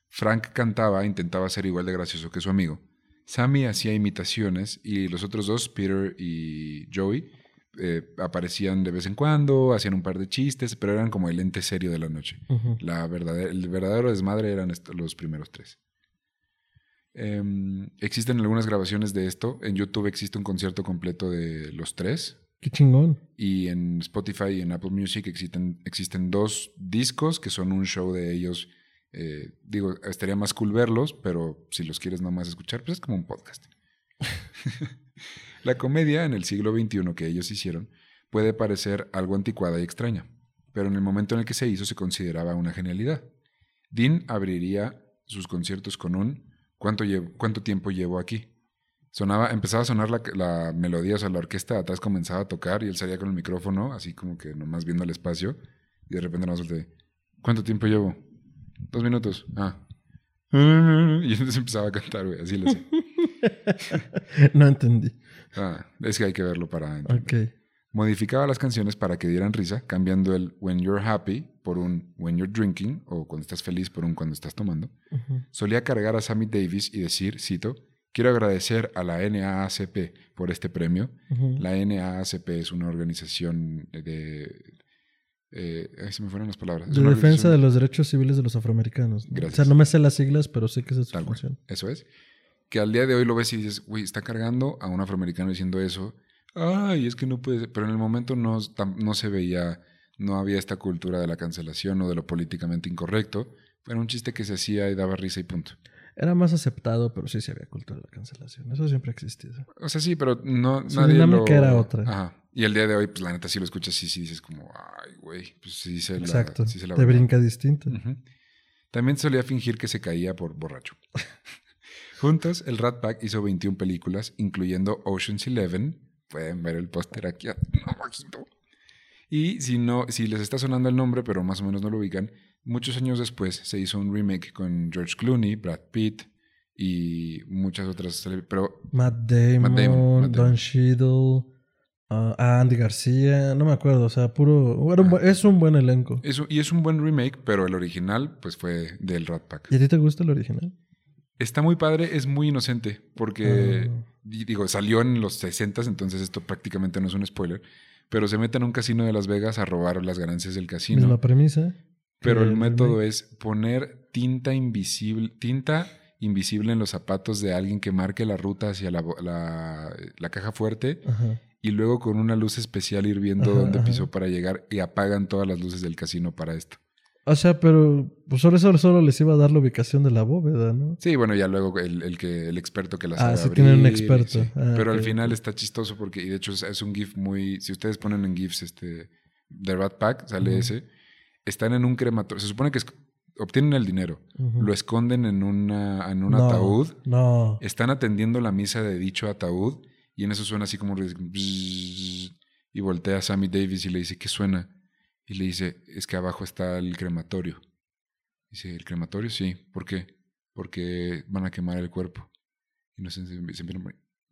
Frank cantaba e intentaba ser igual de gracioso que su amigo. Sammy hacía imitaciones y los otros dos, Peter y Joey, eh, aparecían de vez en cuando, hacían un par de chistes, pero eran como el ente serio de la noche. La verdadera- el verdadero desmadre eran los primeros tres. Em, existen algunas grabaciones de esto. En YouTube existe un concierto completo de los tres. qué chingón. Y en Spotify y en Apple Music existen, existen dos discos que son un show de ellos. Eh, digo, estaría más cool verlos, pero si los quieres nomás escuchar, pues es como un podcast. La comedia en el siglo XXI que ellos hicieron puede parecer algo anticuada y extraña, pero en el momento en el que se hizo se consideraba una genialidad. Dean abriría sus conciertos con un ¿cuánto, llevo- cuánto tiempo llevo aquí? Sonaba, empezaba a sonar la, la melodía, o sea, la orquesta atrás comenzaba a tocar y él salía con el micrófono, así como que nomás viendo el espacio, y de repente nos solté, ¿cuánto tiempo llevo? Dos minutos. Ah. Y entonces empezaba a cantar, güey, así lo sé. no entendí. Ah, es que hay que verlo para entender. Ok. Modificaba las canciones para que dieran risa, cambiando el When You're Happy por un When You're Drinking o Cuando estás feliz por un Cuando estás tomando. Solía cargar a Sammy Davis y decir, cito, quiero agradecer a la NAACP por este premio. La NAACP es una organización de... eh, ay, se me fueron las palabras. De defensa de los derechos civiles de los afroamericanos. ¿no? Gracias. O sea, no me sé las siglas, pero sé que esa es su función. Eso es. Que al día de hoy lo ves y dices, güey, está cargando a un afroamericano diciendo eso. Ay, es que no puede ser. Pero en el momento no, no se veía, no había esta cultura de la cancelación o de lo políticamente incorrecto. Era un chiste que se hacía y daba risa y punto. Era más aceptado, pero sí se había cultura de la cancelación. Eso siempre ha existido. O sea, sí, pero no, Su nadie dinámica lo- era otra. Ajá. Y el día de hoy, pues la neta, si lo escuchas, sí, sí dices como, ay, güey, pues sí se la... Exacto. sí se la Te voló". brinca distinto. También solía fingir que se caía por borracho. Juntos, el Rat Pack hizo 21 películas, incluyendo Ocean's Eleven. Pueden ver el póster aquí abajito. Y si no, si les está sonando el nombre, pero más o menos no lo ubican, muchos años después se hizo un remake con George Clooney, Brad Pitt y muchas otras. Pero Matt Damon, Matt Damon, Matt Damon. Don Cheadle, ah, Andy García, no me acuerdo, o sea, puro... un bu- es un buen elenco. es y es un buen remake, pero el original pues fue del Rat Pack. ¿Y a ti te gusta el original? Está muy padre, es muy inocente, porque, Ah. di- digo, salió en los 60, entonces esto prácticamente no es un spoiler, pero se mete en un casino de Las Vegas a robar las ganancias del casino. Misma premisa. pero el método es poner tinta invisible, tinta invisible en los zapatos de alguien que marque la ruta hacia la, la- la caja fuerte Ajá. y luego con una luz especial ir viendo Ajá, dónde ajá. pisó para llegar y apagan todas las luces del casino para esto. O sea, pero pues solo eso solo les iba a dar la ubicación de la bóveda, ¿no? Sí, bueno, ya luego el, el que, el experto que las Ah, sabe sí abrir, tienen un experto. sí. Ah, Pero al final está chistoso porque, y de hecho es, es un GIF muy. Si ustedes ponen en GIFs este The Rat Pack, sale ese. Están en un crematorio. Se supone que es- obtienen el dinero, lo esconden en, una, en un No, ataúd, No. están atendiendo la misa de dicho ataúd y en eso suena así como y voltea a Sammy Davis y le dice, ¿qué suena? Y le dice, es que abajo está el crematorio. Dice, ¿el crematorio? Sí. ¿Por qué? Porque van a quemar el cuerpo. Y no sé, se, empiezan.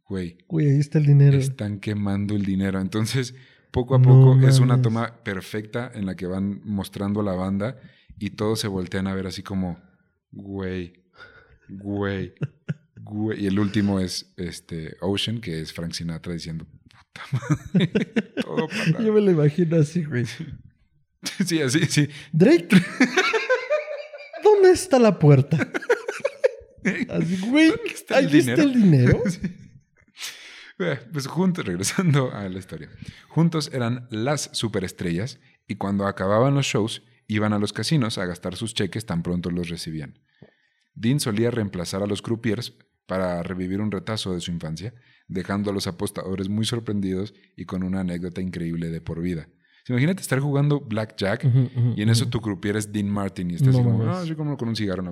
Güey, Güey, ahí está el dinero. están quemando el dinero. Entonces, poco a No poco es una toma perfecta en la que van mostrando a la banda y todos se voltean a ver así como, güey, güey, güey. Y el último es este Ocean, que es Frank Sinatra diciendo, puta madre, todo para Yo me lo imagino así, güey. Sí, así, sí. Drake. ¿Dónde está la puerta? Así, güey. ¿Dónde está el Ahí está el dinero. Sí. Pues juntos, regresando a la historia. Juntos eran las superestrellas y cuando acababan los shows iban a los casinos a gastar sus cheques tan pronto los recibían. Dean solía reemplazar a los croupiers para revivir un retazo de su infancia, dejando a los apostadores muy sorprendidos y con una anécdota increíble de por vida. Imagínate estar jugando blackjack y en eso tu croupier es Dean Martin y estás No así como, ah, así como con un cigarro.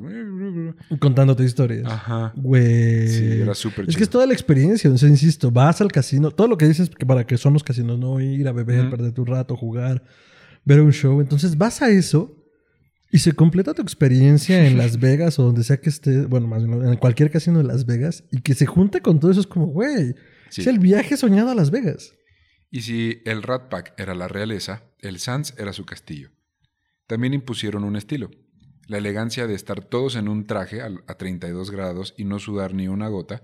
Contándote historias. Ajá. Güey. Sí, era súper Es que chido. es toda la experiencia, sea, insisto, vas al casino, todo lo que dices que para que son los casinos, no ir a beber, perder tu rato, jugar, ver un show, entonces vas a eso y se completa tu experiencia en Las Vegas o donde sea que esté, bueno, más bien en cualquier casino de Las Vegas y que se junte con todo eso es como, güey, Sí. es el viaje soñado a Las Vegas. Y si el Rat Pack era la realeza, el Sans era su castillo. También impusieron un estilo. La elegancia de estar todos en un traje a 32 grados y no sudar ni una gota.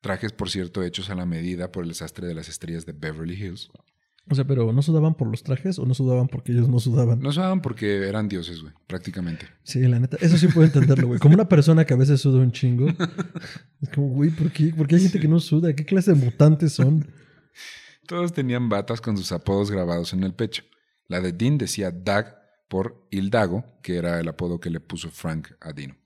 Trajes, por cierto, hechos a la medida por el sastre de las estrellas de Beverly Hills. O sea, pero ¿no sudaban por los trajes o no sudaban porque ellos no sudaban? No sudaban porque eran dioses, güey, prácticamente. Sí, la neta, eso sí puedo entenderlo, güey. Como una persona que a veces suda un chingo. Es como, güey, ¿por qué? ¿Por qué hay gente que no suda? ¿Qué clase de mutantes son? Todos tenían batas con sus apodos grabados en el pecho. La de Dean decía Dag por Il Dago, que era el apodo que le puso Frank a Dino.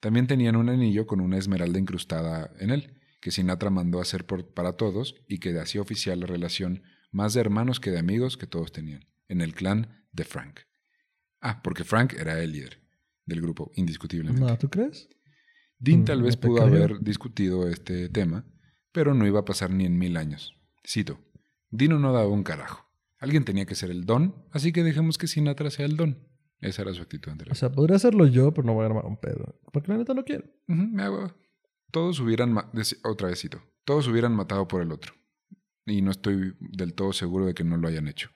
También tenían un anillo con una esmeralda incrustada en él, que Sinatra mandó hacer por- para todos y que hacía oficial la relación más de hermanos que de amigos que todos tenían, en el clan de Frank. Ah, porque Frank era el líder del grupo, indiscutiblemente. No, ¿tú crees? Dean Mm, tal vez pudo creo. haber discutido este tema, pero no iba a pasar ni en mil años. Cito, Dino no daba un carajo. Alguien tenía que ser el don, así que dejemos que Sinatra sea el don. Esa era su actitud ante la O sea, podría hacerlo yo, pero no voy a armar un pedo. Porque la neta no quiero. Me hago- Todos hubieran, otra vez cito, todos hubieran matado por el otro. Y no estoy del todo seguro de que no lo hayan hecho.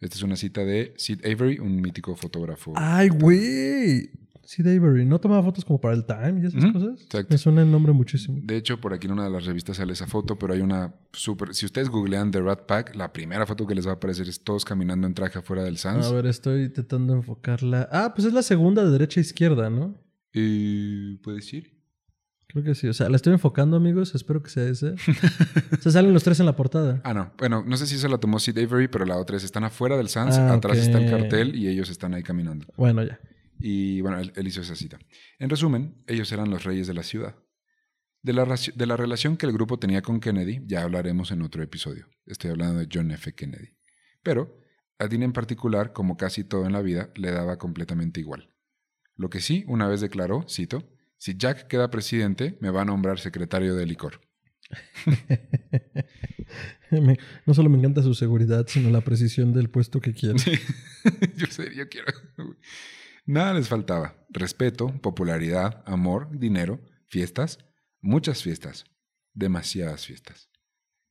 Esta es una cita de Sid Avery, un mítico fotógrafo. ¡Ay, güey! Sí, Avery. ¿No tomaba fotos como para el Time y esas cosas? exacto. Me suena el nombre muchísimo. De hecho, por aquí en una de las revistas sale esa foto, pero hay una súper... Si ustedes googlean The Rat Pack, la primera foto que les va a aparecer es todos caminando en traje afuera del Sans. A ver, estoy intentando enfocarla. Ah, pues es la segunda de derecha a izquierda, ¿no? Eh, ¿Puedes ir? Creo que sí. O sea, la estoy enfocando, amigos. Espero que sea ese. Se salen los tres en la portada. Ah, no. Bueno, no sé si esa la tomó Sid Avery, pero la otra es están afuera del Sans, Ah, atrás está el cartel y ellos están ahí caminando. Bueno, ya. Y bueno, él, él hizo esa cita. En resumen, ellos eran los reyes de la ciudad. De la, raci- de la relación que el grupo tenía con Kennedy ya hablaremos en otro episodio. Estoy hablando de John F. Kennedy. Pero a Dean en particular, como casi todo en la vida, le daba completamente igual. Lo que sí, una vez declaró, cito, si Jack queda presidente, me va a nombrar secretario de licor. Me- no solo me encanta su seguridad, sino la precisión del puesto que quiere. yo sé, yo quiero. Nada les faltaba. Respeto, popularidad, amor, dinero, fiestas, muchas fiestas, demasiadas fiestas.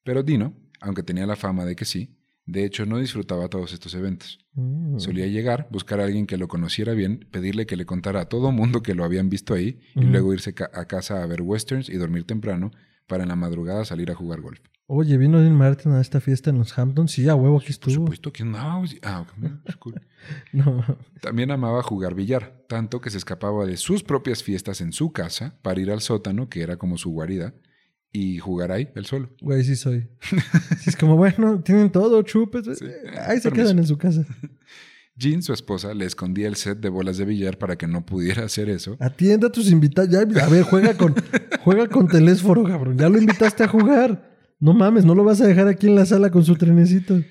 Pero Dino, aunque tenía la fama de que sí, de hecho no disfrutaba todos estos eventos. Mm. Solía llegar, buscar a alguien que lo conociera bien, pedirle que le contara a todo mundo que lo habían visto ahí y Ujú. luego irse ca- a casa a ver westerns y dormir temprano para en la madrugada salir a jugar golf. Oye, ¿vino Dean Martin a esta fiesta en los Hamptons? Sí, a huevo, aquí Por estuvo. supuesto que no. Ah, cool. No, También amaba jugar billar, tanto que se escapaba de sus propias fiestas en su casa para ir al sótano, que era como su guarida, y jugar ahí él solo. güey, sí soy. Es como, bueno, tienen todo, chupes. Sí. Ahí se Permiso. quedan en su casa. Jean, su esposa, le escondía el set de bolas de billar para que no pudiera hacer eso. Atienda a tus invitados. Ya, a ver, juega con, juega con telésforo, cabrón. Ya lo invitaste a jugar. No mames, no lo vas a dejar aquí en la sala con su trenecito.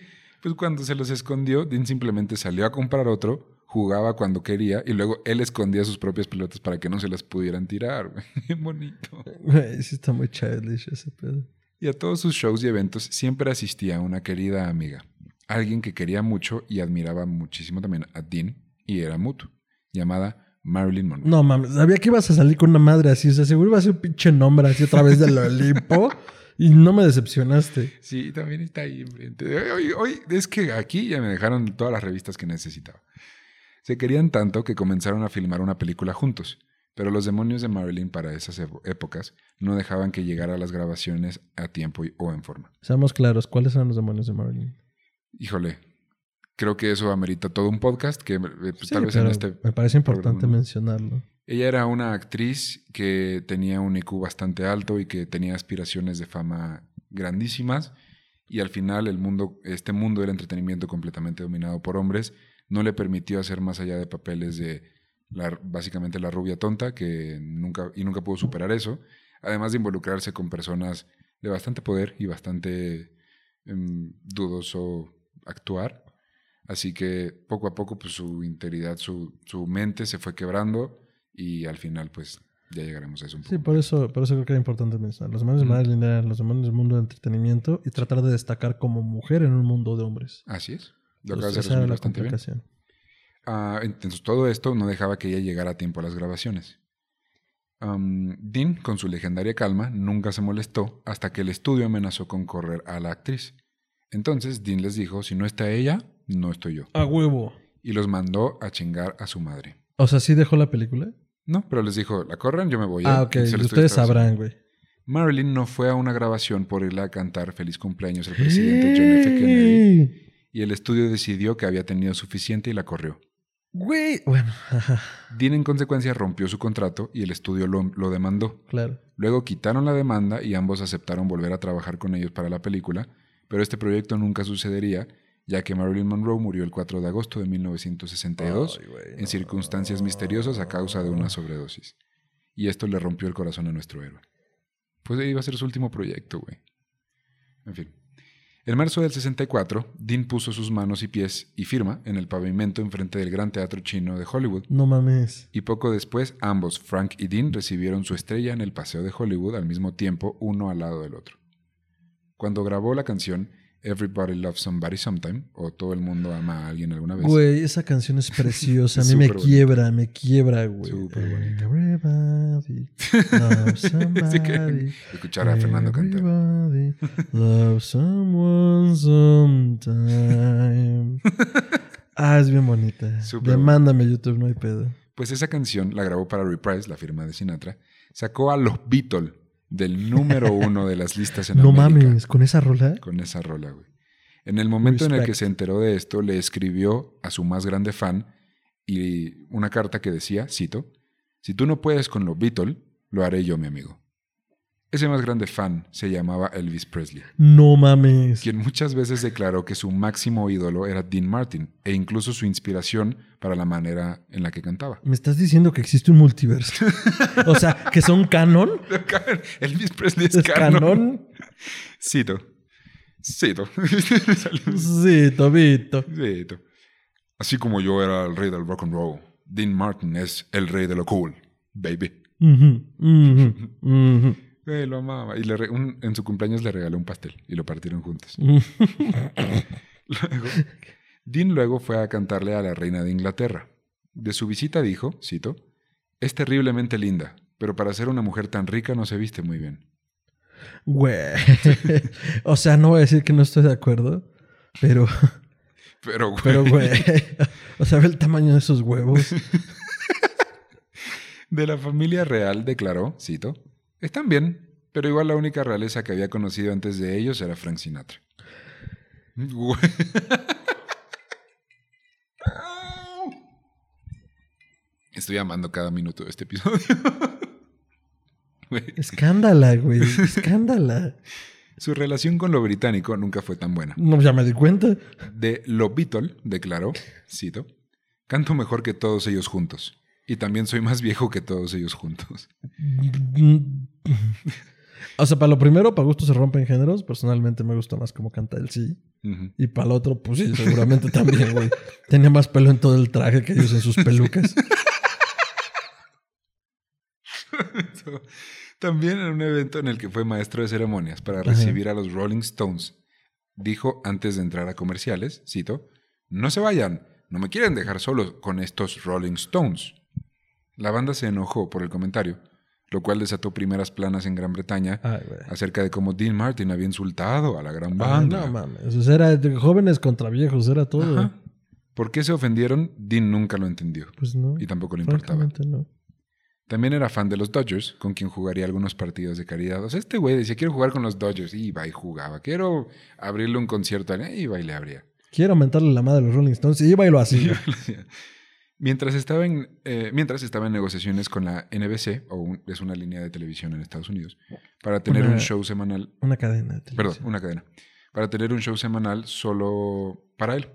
Pues cuando se los escondió, Dean simplemente salió a comprar otro, jugaba cuando quería y luego él escondía sus propias pelotas para que no se las pudieran tirar. güey. Bien bonito. Güey, sí está muy childish ese pedo. Y a todos sus shows y eventos siempre asistía una querida amiga, alguien que quería mucho y admiraba muchísimo también a Dean y era mutuo, llamada Marilyn Monroe. No mames, sabía que ibas a salir con una madre así. O sea, seguro iba a ser un pinche nombre así otra vez del Olimpo. y no me decepcionaste. Sí, también está ahí enfrente. Hoy, hoy- es que aquí ya me dejaron todas las revistas que necesitaba. Se querían tanto que comenzaron a filmar una película juntos, pero los demonios de Marilyn para esas épocas no dejaban que llegara a las grabaciones a tiempo y- o en forma. Seamos claros, ¿cuáles eran los demonios de Marilyn? Híjole, creo que eso amerita todo un podcast que eh, pues, Sí, tal vez en este... me parece importante programa mencionarlo. Ella era una actriz que tenía un IQ bastante alto y que tenía aspiraciones de fama grandísimas y al final el mundo, este mundo del entretenimiento completamente dominado por hombres no le permitió hacer más allá de papeles de la- básicamente la rubia tonta que nunca y nunca pudo superar eso, además de involucrarse con personas de bastante poder y bastante em, dudoso actuar. Así que poco a poco pues, su integridad, su, su mente se fue quebrando y al final pues ya llegaremos a eso un poco. Sí, por eso, por eso creo que era importante mencionar. Los demonios de Ujú. Marilyn eran los demonios del mundo de entretenimiento y tratar de destacar como mujer en un mundo de hombres. Así es. Lo acabas de resumir bastante bien. Ah, entonces todo esto no dejaba que ella llegara a tiempo a las grabaciones. Am, Dean, con su legendaria calma, nunca se molestó hasta que el estudio amenazó con correr a la actriz. Entonces Dean les dijo, si no está ella, no estoy yo. A huevo. Y los mandó a chingar a su madre. O sea, ¿sí dejó la película? No, pero les dijo, la corran, yo me voy. ah, ok. Ustedes sabrán, güey. Marilyn no fue a una grabación por irle a cantar feliz cumpleaños al presidente John F. Kennedy y el estudio decidió que había tenido suficiente y la corrió. Güey. Bueno, Dean en consecuencia rompió su contrato y el estudio lo, lo demandó. claro. Luego quitaron la demanda y ambos aceptaron volver a trabajar con ellos para la película, pero este proyecto nunca sucedería ya que Marilyn Monroe murió el 4 de agosto de 1962 Ay, güey, en no. circunstancias misteriosas a causa de una sobredosis. Y esto le rompió el corazón a nuestro héroe. Pues iba a ser su último proyecto, güey. En fin. En marzo del 64, Dean puso sus manos y pies y firma en el pavimento enfrente del Gran Teatro Chino de Hollywood. No mames. Y poco después, ambos, Frank y Dean, recibieron su estrella en el Paseo de Hollywood al mismo tiempo, uno al lado del otro. Cuando grabó la canción Everybody Loves Somebody Sometime, o Todo el mundo ama a alguien alguna vez, Güey, esa canción es preciosa. A mí me bonita. quiebra, me quiebra, güey. Súper bonita. Everybody loves somebody. escuchar a Fernando cantar. Everybody loves someone sometime. Ah, es bien bonita. Súper Demándame YouTube, no hay pedo. Pues esa canción la grabó para Reprise, la firma de Sinatra, sacó a los Beatles del número uno de las listas en No América. mames, con esa rola. con esa rola, güey. En el momento en el que se enteró de esto, le escribió a su más grande fan y una carta que decía, cito, si tú no puedes con los Beatles, lo haré yo, mi amigo. Ese más grande fan se llamaba Elvis Presley, No mames. quien muchas veces declaró que su máximo ídolo era Dean Martin e incluso su inspiración para la manera en la que cantaba. Me estás diciendo que existe un multiverso. o sea, que son canon. Elvis Presley es, Es canon. canon. Cito. Cito. Sí, Tobito. Cito. Así como yo era el rey del rock and roll, Dean Martin es el rey de lo cool, baby. Güey, lo amaba. Y le re- un- en su cumpleaños le regaló un pastel y lo partieron juntos. Luego, Dean luego fue a cantarle a la reina de Inglaterra. De su visita dijo, cito, es terriblemente linda, pero para ser una mujer tan rica no se viste muy bien. Güey. o sea, no voy a decir que no estoy de acuerdo, pero, Pero, güey, pero, güey. O sea, ve el tamaño de esos huevos. de la familia real declaró, cito, están bien, pero igual la única realeza que había conocido antes de ellos era Frank Sinatra. Estoy amando cada minuto de este episodio. Escándala, güey. Escándala. Su relación con lo británico nunca fue tan buena. No, ya me di cuenta. De lo Beatle declaró, cito, Canto mejor que todos ellos juntos. Y también soy más viejo que todos ellos juntos. O sea, para lo primero, para gusto se rompen géneros. Personalmente me gusta más cómo canta él, sí. Y para el otro, pues sí, seguramente también, güey. Tenía más pelo en todo el traje que ellos en sus pelucas. También en un evento en el que fue maestro de ceremonias para Ajá. recibir a los Rolling Stones, dijo antes de entrar a comerciales, cito, no se vayan, no me quieren dejar solo con estos Rolling Stones. La banda se enojó por el comentario, lo cual desató primeras planas en Gran Bretaña Ay, acerca de cómo Dean Martin había insultado a la gran Ay, banda. no mames. O sea, era de jóvenes contra viejos, era todo. Ajá. ¿Por qué se ofendieron? Dean nunca lo entendió Pues no. y tampoco le importaba. No. También era fan de los Dodgers, con quien jugaría algunos partidos de caridad. O sea, este güey decía, quiero jugar con los Dodgers. Y iba y jugaba. Quiero abrirle un concierto. a alguien", Iba y le abría. Quiero aumentarle la madre a los Rolling Stones. Y iba y lo hacía. mientras, estaba en, eh, mientras estaba en negociaciones con la NBC, o un- es una línea de televisión en Estados Unidos, para tener Una- un show semanal. Una cadena de Perdón, televisión. una cadena. Para tener un show semanal solo para él.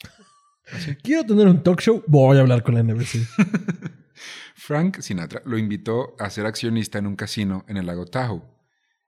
Quiero tener un talk show. Voy a hablar con la NBC. Frank Sinatra lo invitó a ser accionista en un casino en el lago Tahoe.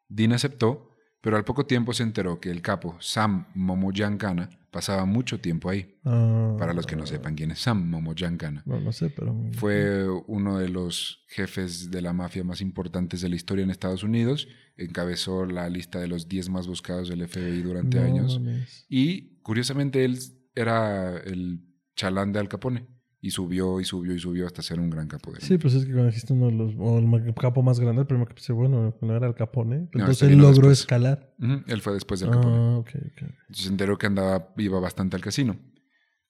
Dean aceptó, pero al poco tiempo se enteró que el capo Sam Momoyankana pasaba mucho tiempo ahí. Ah, Para los que no sepan quién es Sam Momoyankana. No, no sé, pero. Fue uno de los jefes de la mafia más importantes de la historia en Estados Unidos. Encabezó la lista de los 10 más buscados del FBI durante No años. mames. Y curiosamente él era el chalán de Al Capone. Y subió y subió y subió hasta ser un gran capo de Sí, pues es que cuando dijiste uno de los. O el capo más grande, el primero que pensé, bueno, no era el Capone. No, Entonces este él logró después. escalar. Él fue después del Capone. Ah, ok, ok. Se enteró que andaba, iba bastante al casino.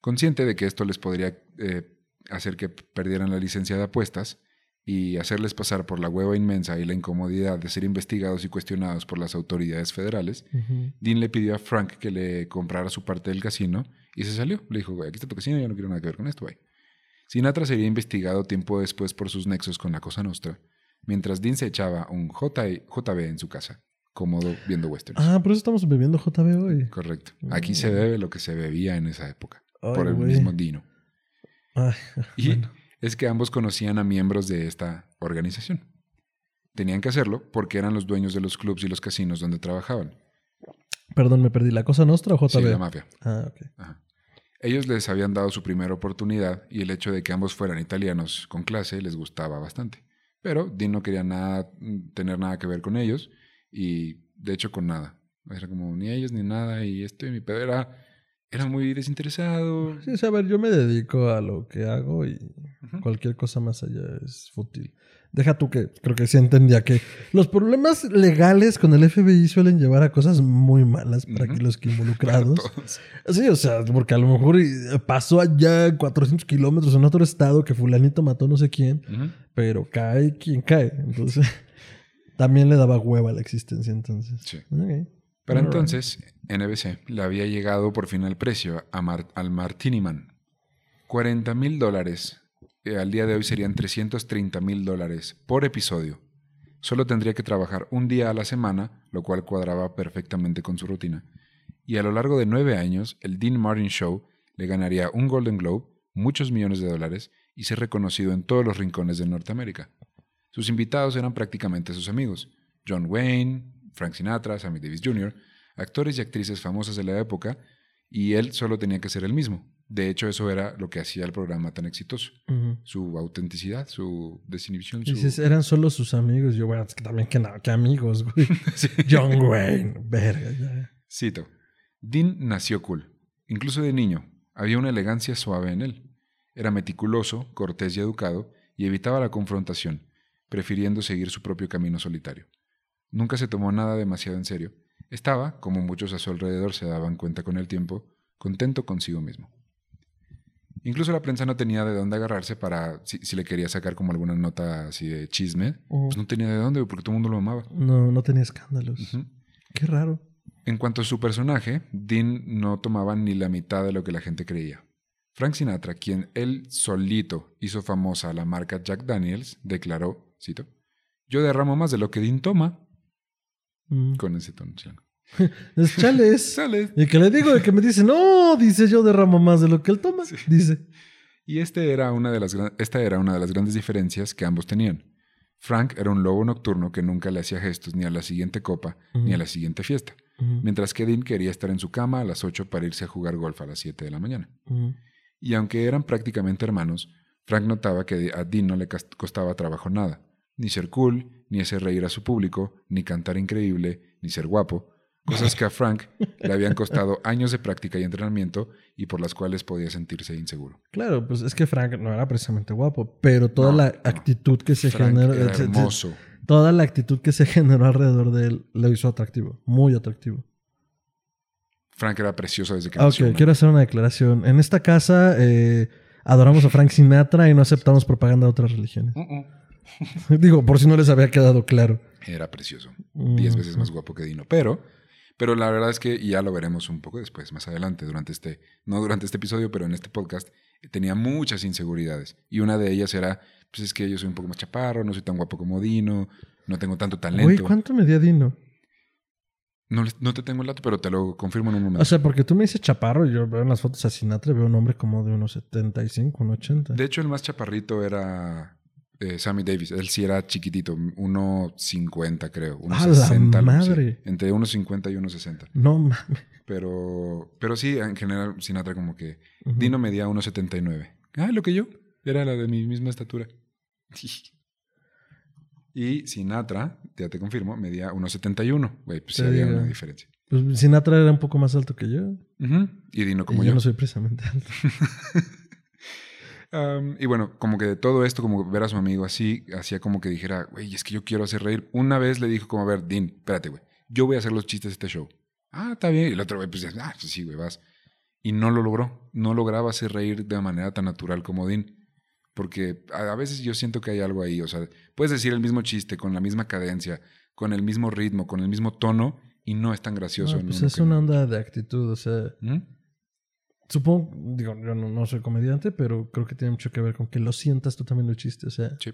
Consciente de que esto les podría eh, hacer que perdieran la licencia de apuestas y hacerles pasar por la hueva inmensa y la incomodidad de ser investigados y cuestionados por las autoridades federales, Ujú. Dean le pidió a Frank que le comprara su parte del casino y se salió. Le dijo, "Güey, aquí está tu casino, yo no quiero nada que ver con esto, güey. Sinatra sería investigado tiempo después por sus nexos con la Cosa Nostra, mientras Dean se echaba un J JB en su casa, cómodo viendo westerns. Ah, por eso estamos bebiendo JB hoy. Correcto. Aquí se bebe lo que se bebía en esa época, Ay, por el mismo Dino. Ay, Y bueno. es que ambos conocían a miembros de esta organización. Tenían que hacerlo porque eran los dueños de los clubs y los casinos donde trabajaban. Perdón, me perdí. ¿La cosa nostra o JB? Sí, la mafia. ah, ok. Ajá. Ellos les habían dado su primera oportunidad y el hecho de que ambos fueran italianos con clase les gustaba bastante. Pero Dean no quería nada, mm, tener nada que ver con ellos y de hecho con nada. Era como ni ellos ni nada y esto y mi pedo era, era muy desinteresado. Sí, a ver, yo me dedico a lo que hago y Cualquier cosa más allá es fútil. Deja tú que creo que sí entendía que los problemas legales con el FBI suelen llevar a cosas muy malas para que los que involucrados. Sí, o sea, porque a lo mejor pasó allá 400 kilómetros en otro estado que fulanito mató no sé quién, pero cae quien cae. Entonces, también le daba hueva a la existencia entonces. Sí. Alright. entonces, NBC le había llegado por fin el precio a Mar- al Martini Man. 40 mil dólares. Eh, al día de hoy serían 330 mil dólares por episodio. Solo tendría que trabajar un día a la semana, lo cual cuadraba perfectamente con su rutina. Y a lo largo de nueve años, el Dean Martin Show le ganaría un Golden Globe, muchos millones de dólares y ser reconocido en todos los rincones de Norteamérica. Sus invitados eran prácticamente sus amigos, John Wayne, Frank Sinatra, Sammy Davis Jr., actores y actrices famosas de la época, y él solo tenía que ser el mismo. De hecho, eso era lo que hacía el programa tan exitoso. Su autenticidad, su desinhibición, su... dices, eran solo sus amigos. Yo, bueno, es que también que, no, que amigos, güey. Sí. John Wayne, verga. Cito. Dean nació cool. Incluso de niño, había una elegancia suave en él. Era meticuloso, cortés y educado, y evitaba la confrontación, prefiriendo seguir su propio camino solitario. Nunca se tomó nada demasiado en serio. Estaba, como muchos a su alrededor se daban cuenta con el tiempo, contento consigo mismo. Incluso la prensa no tenía de dónde agarrarse para, si, si le quería sacar como alguna nota así de chisme, pues no tenía de dónde, porque todo el mundo lo amaba. No, no tenía escándalos. Qué raro. En cuanto a su personaje, Dean no tomaba ni la mitad de lo que la gente creía. Frank Sinatra, quien él solito hizo famosa a la marca Jack Daniels, declaró, cito, yo derramo más de lo que Dean toma, Mm. con ese tono chilango. Es chales. Y que le digo de que me dice, no, dice yo derramo más de lo que él toma. Dice. Y este era una de las, esta era una de las grandes diferencias que ambos tenían. Frank era un lobo nocturno que nunca le hacía gestos ni a la siguiente copa ni a la siguiente fiesta, mientras que Dean quería estar en su cama a las 8 para irse a jugar golf a las 7 de la mañana. Y aunque eran prácticamente hermanos, Frank notaba que a Dean no le costaba trabajo nada, ni ser cool, ni hacer reír a su público, ni cantar increíble, ni ser guapo, cosas que a Frank le habían costado años de práctica y entrenamiento y por las cuales podía sentirse inseguro. Claro, pues es que Frank no era precisamente guapo, pero toda No, la no. actitud que se Frank generó. era se- hermoso. Toda la actitud que se generó alrededor de él lo hizo atractivo, muy atractivo. Frank era precioso desde que Ah, nació. ok, ¿no? quiero hacer una declaración. En esta casa eh, adoramos a Frank Sinatra y no aceptamos propaganda de otras religiones. Digo, por si no les había quedado claro. Era precioso. Mm, Diez veces más guapo que Dino. Pero, pero la verdad es que, y ya lo veremos un poco después, más adelante, durante este, no durante este episodio, pero en este podcast, tenía muchas inseguridades. Y una de ellas era, pues es que yo soy un poco más chaparro, no soy tan guapo como Dino, no tengo tanto Güey, talento. ¿cuánto medía Dino? No, no te tengo el dato, pero te lo confirmo en un momento. O sea, porque tú me dices chaparro y yo veo en las fotos a Sinatra veo un hombre como de unos 75, unos 80. de hecho, el más chaparrito era eh, Sammy Davis. Él sí era chiquitito, 1.50 creo. ¡A la 1.60. algo así. madre! Entre 1.50 y 1.60. No mames. Pero, pero sí, en general, Sinatra como que... Ujú. Dino medía 1.79. Ah, lo que yo. Era la de mi misma estatura. Y Sinatra, ya te confirmo, medía 1.71. Güey, pues sí había digo. una diferencia. Pues Sinatra era un poco más alto que yo. Y Dino como y yo, yo. no soy precisamente alto. Am, y bueno, como que de todo esto, como ver a su amigo así, hacía como que dijera, güey, es que yo quiero hacer reír. Una vez le dijo como, a ver, Dean, espérate, güey, yo voy a hacer los chistes de este show. Ah, está bien. Y el otro güey, pues, ah, pues sí, güey, vas. Y no lo logró. No lograba hacer reír de manera tan natural como Dean. Porque a, a veces yo siento que hay algo ahí. O sea, puedes decir el mismo chiste con la misma cadencia, con el mismo ritmo, con el mismo tono, y no es tan gracioso. No, pues es una onda de actitud, o sea, ¿Mm? Supongo, digo, yo no, no soy comediante, pero creo que tiene mucho que ver con que lo sientas tú también el chiste, o sea, Sí.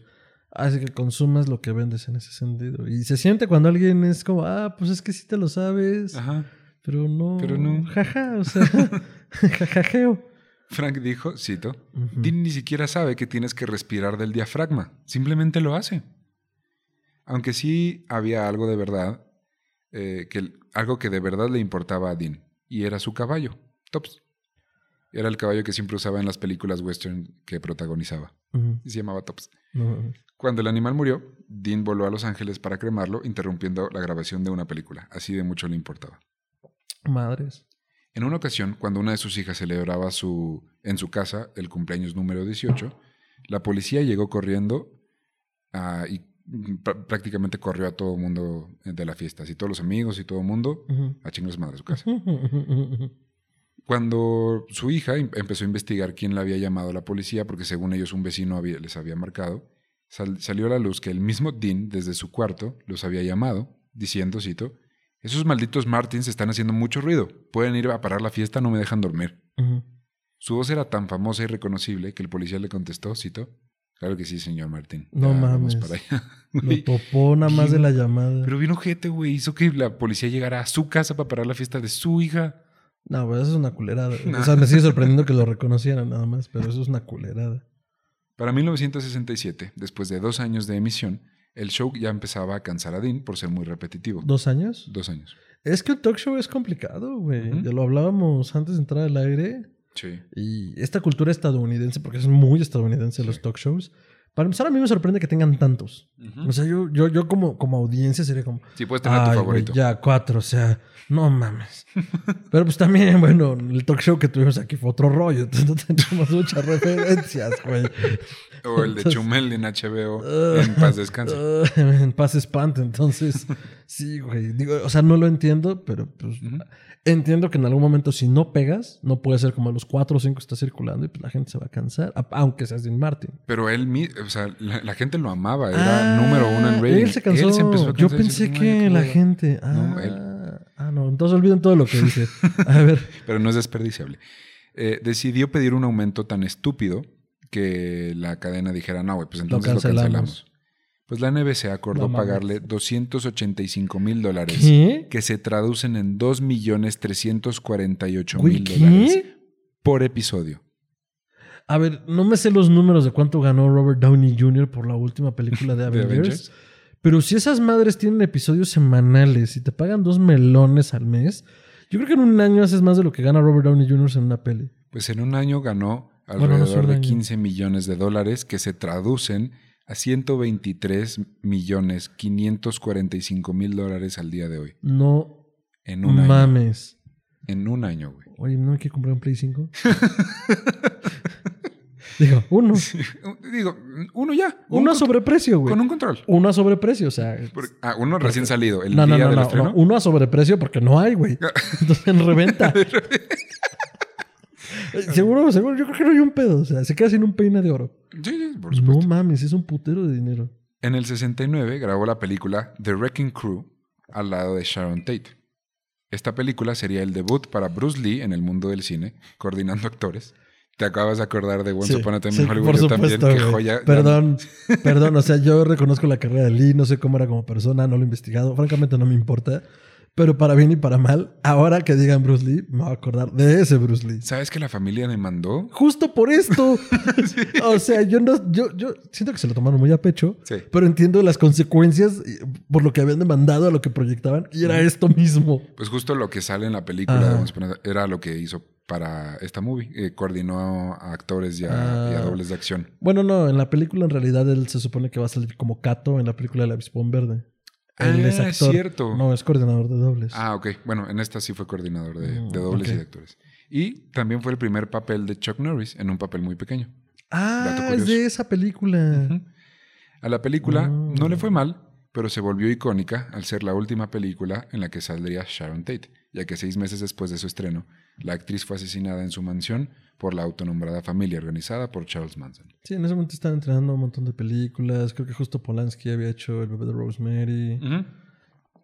hace que consumas lo que vendes en ese sentido. Y se siente cuando alguien es como, ah, pues es que sí te lo sabes, Ajá. pero no, Pero no. jaja, o sea, jajajeo. Frank dijo, cito, Ujú. Dean ni siquiera sabe que tienes que respirar del diafragma, simplemente lo hace. Aunque sí había algo de verdad, eh, que, algo que de verdad le importaba a Dean, y era su caballo, Tops. Era el caballo que siempre usaba en las películas western que protagonizaba, y se llamaba Tops. Cuando el animal murió, Dean voló a Los Ángeles para cremarlo, interrumpiendo la grabación de una película, así de mucho le importaba. madres. En una ocasión, cuando una de sus hijas celebraba su, en su casa el cumpleaños número 18, la policía llegó corriendo ah, y pr- prácticamente corrió a todo el mundo de la fiesta, así todos los amigos y todo el mundo a chingar madre a su casa. Cuando su hija em- empezó a investigar quién le había llamado a la policía, porque según ellos un vecino había- les había marcado, sal- salió a la luz que el mismo Dean desde su cuarto los había llamado, diciendo, cito, esos malditos Martins están haciendo mucho ruido, pueden ir a parar la fiesta, no me dejan dormir. Su voz era tan famosa y reconocible que el policía le contestó, cito, claro que sí, señor Martín. No ya vamos mames. para allá". Lo topó nada más de la llamada. Pero vino gente, güey, hizo que la policía llegara a su casa para parar la fiesta de su hija. No, pues eso es una culerada. O sea, me sigue sorprendiendo que lo reconocieran nada más, pero eso es una culerada. Para 1967, después de dos años de emisión, el show ya empezaba a cansar a Dean por ser muy repetitivo. ¿Dos años? Dos años. Es que un talk show es complicado, güey. Ujú. Ya lo hablábamos antes de entrar al aire. Sí. Y esta cultura estadounidense, porque es muy estadounidense los talk shows. Para empezar, a mí me sorprende que tengan tantos. O sea, yo, yo, yo como, como audiencia sería como. Sí, puedes tener tu "Ay, güey, favorito. ya, cuatro, o sea, no mames. Pero pues también, bueno, el talk show que tuvimos aquí fue otro rollo. Entonces no tenemos muchas referencias, güey. O el de Chumel en HBO, Ah, en paz descanse. ah, en paz espanto. Entonces, sí, güey. Digo, o sea, no lo entiendo, pero pues. Entiendo que en algún momento si no pegas, no puede ser como a los cuatro o cinco está circulando y pues la gente se va a cansar, aunque seas Dean Martin. Pero él, o sea, la, la gente lo amaba, era número uno en Ah, rating. Él se cansó. empezó a Yo cansar y pensé dice, "Ay, que la hueva". gente. Ah, No, él. ah, no. Entonces olviden todo lo que dice. A ver. Pero no es desperdiciable. Eh, decidió pedir un aumento tan estúpido que la cadena dijera, no, güey, pues entonces lo cancelamos. cancelamos. Pues la NBC acordó No pagarle 285 mil dólares, que se traducen en 2 millones 348 Güey, mil dólares por episodio. A ver, no me sé los números de cuánto ganó Robert Downey Jr. por la última película de ¿De Avengers. Avengers? Pero si esas madres tienen episodios semanales y te pagan dos melones al mes, yo creo que en un año haces más de lo que gana Robert Downey Jr. en una peli. Pues en un año ganó Bueno, no alrededor de año. 15 millones de dólares que se traducen a 123 millones 545 mil dólares al día de hoy. No En un año. mames. En un año, güey. Oye, ¿no hay que comprar un Play 5? Digo, uno. Digo, uno ya. un Uno a sobreprecio, güey. Con un control. Uno a sobreprecio, o sea. Ah, uno recién salido, el no, no, día no, del no, estreno. no, Uno a sobreprecio porque no hay, güey. Entonces en reventa. seguro, seguro, yo creo que no hay un pedo. O sea, se queda sin un peine de oro. Sí, sí, por No supuesto. mames, es un putero de dinero. En el 69 grabó la película The Wrecking Crew al lado de Sharon Tate. Esta película sería el debut para Bruce Lee en el mundo del cine, coordinando actores. ¿Te acabas de acordar de Once Sí, Upon a Time sí, in Hollywood? también, joya. Perdón, perdón. O sea, yo reconozco la carrera de Lee, no sé cómo era como persona, no lo he investigado. Francamente no me importa. Pero para bien y para mal, ahora que digan Bruce Lee, me voy a acordar de ese Bruce Lee. ¿Sabes que la familia me mandó? Justo por esto. O sea, yo no, yo, yo siento que se lo tomaron muy a pecho, Sí. pero entiendo las consecuencias eh, por lo que habían demandado a lo que proyectaban, y era esto mismo. Pues justo lo que sale en la película a- era lo que hizo para esta movie. Eh, coordinó a actores y a, y a Ah. dobles de acción. Bueno, no, en la película en realidad él se supone que va a salir como Cato en la película de la Avispón Verde. Él Ah, es actor. cierto. No, es coordinador de dobles. Ah, ok. Bueno, en esta sí fue coordinador de, Mm, de dobles y de actores. Y también fue el primer papel de Chuck Norris en un papel muy pequeño. Ah, es de esa película. A la película Mm. no le fue mal, pero se volvió icónica al ser la última película en la que saldría Sharon Tate, ya que seis meses después de su estreno, la actriz fue asesinada en su mansión por la autonombrada familia organizada por Charles Manson. Sí, en ese momento estaban entrenando un montón de películas. Creo que justo Polanski había hecho El bebé de Rosemary.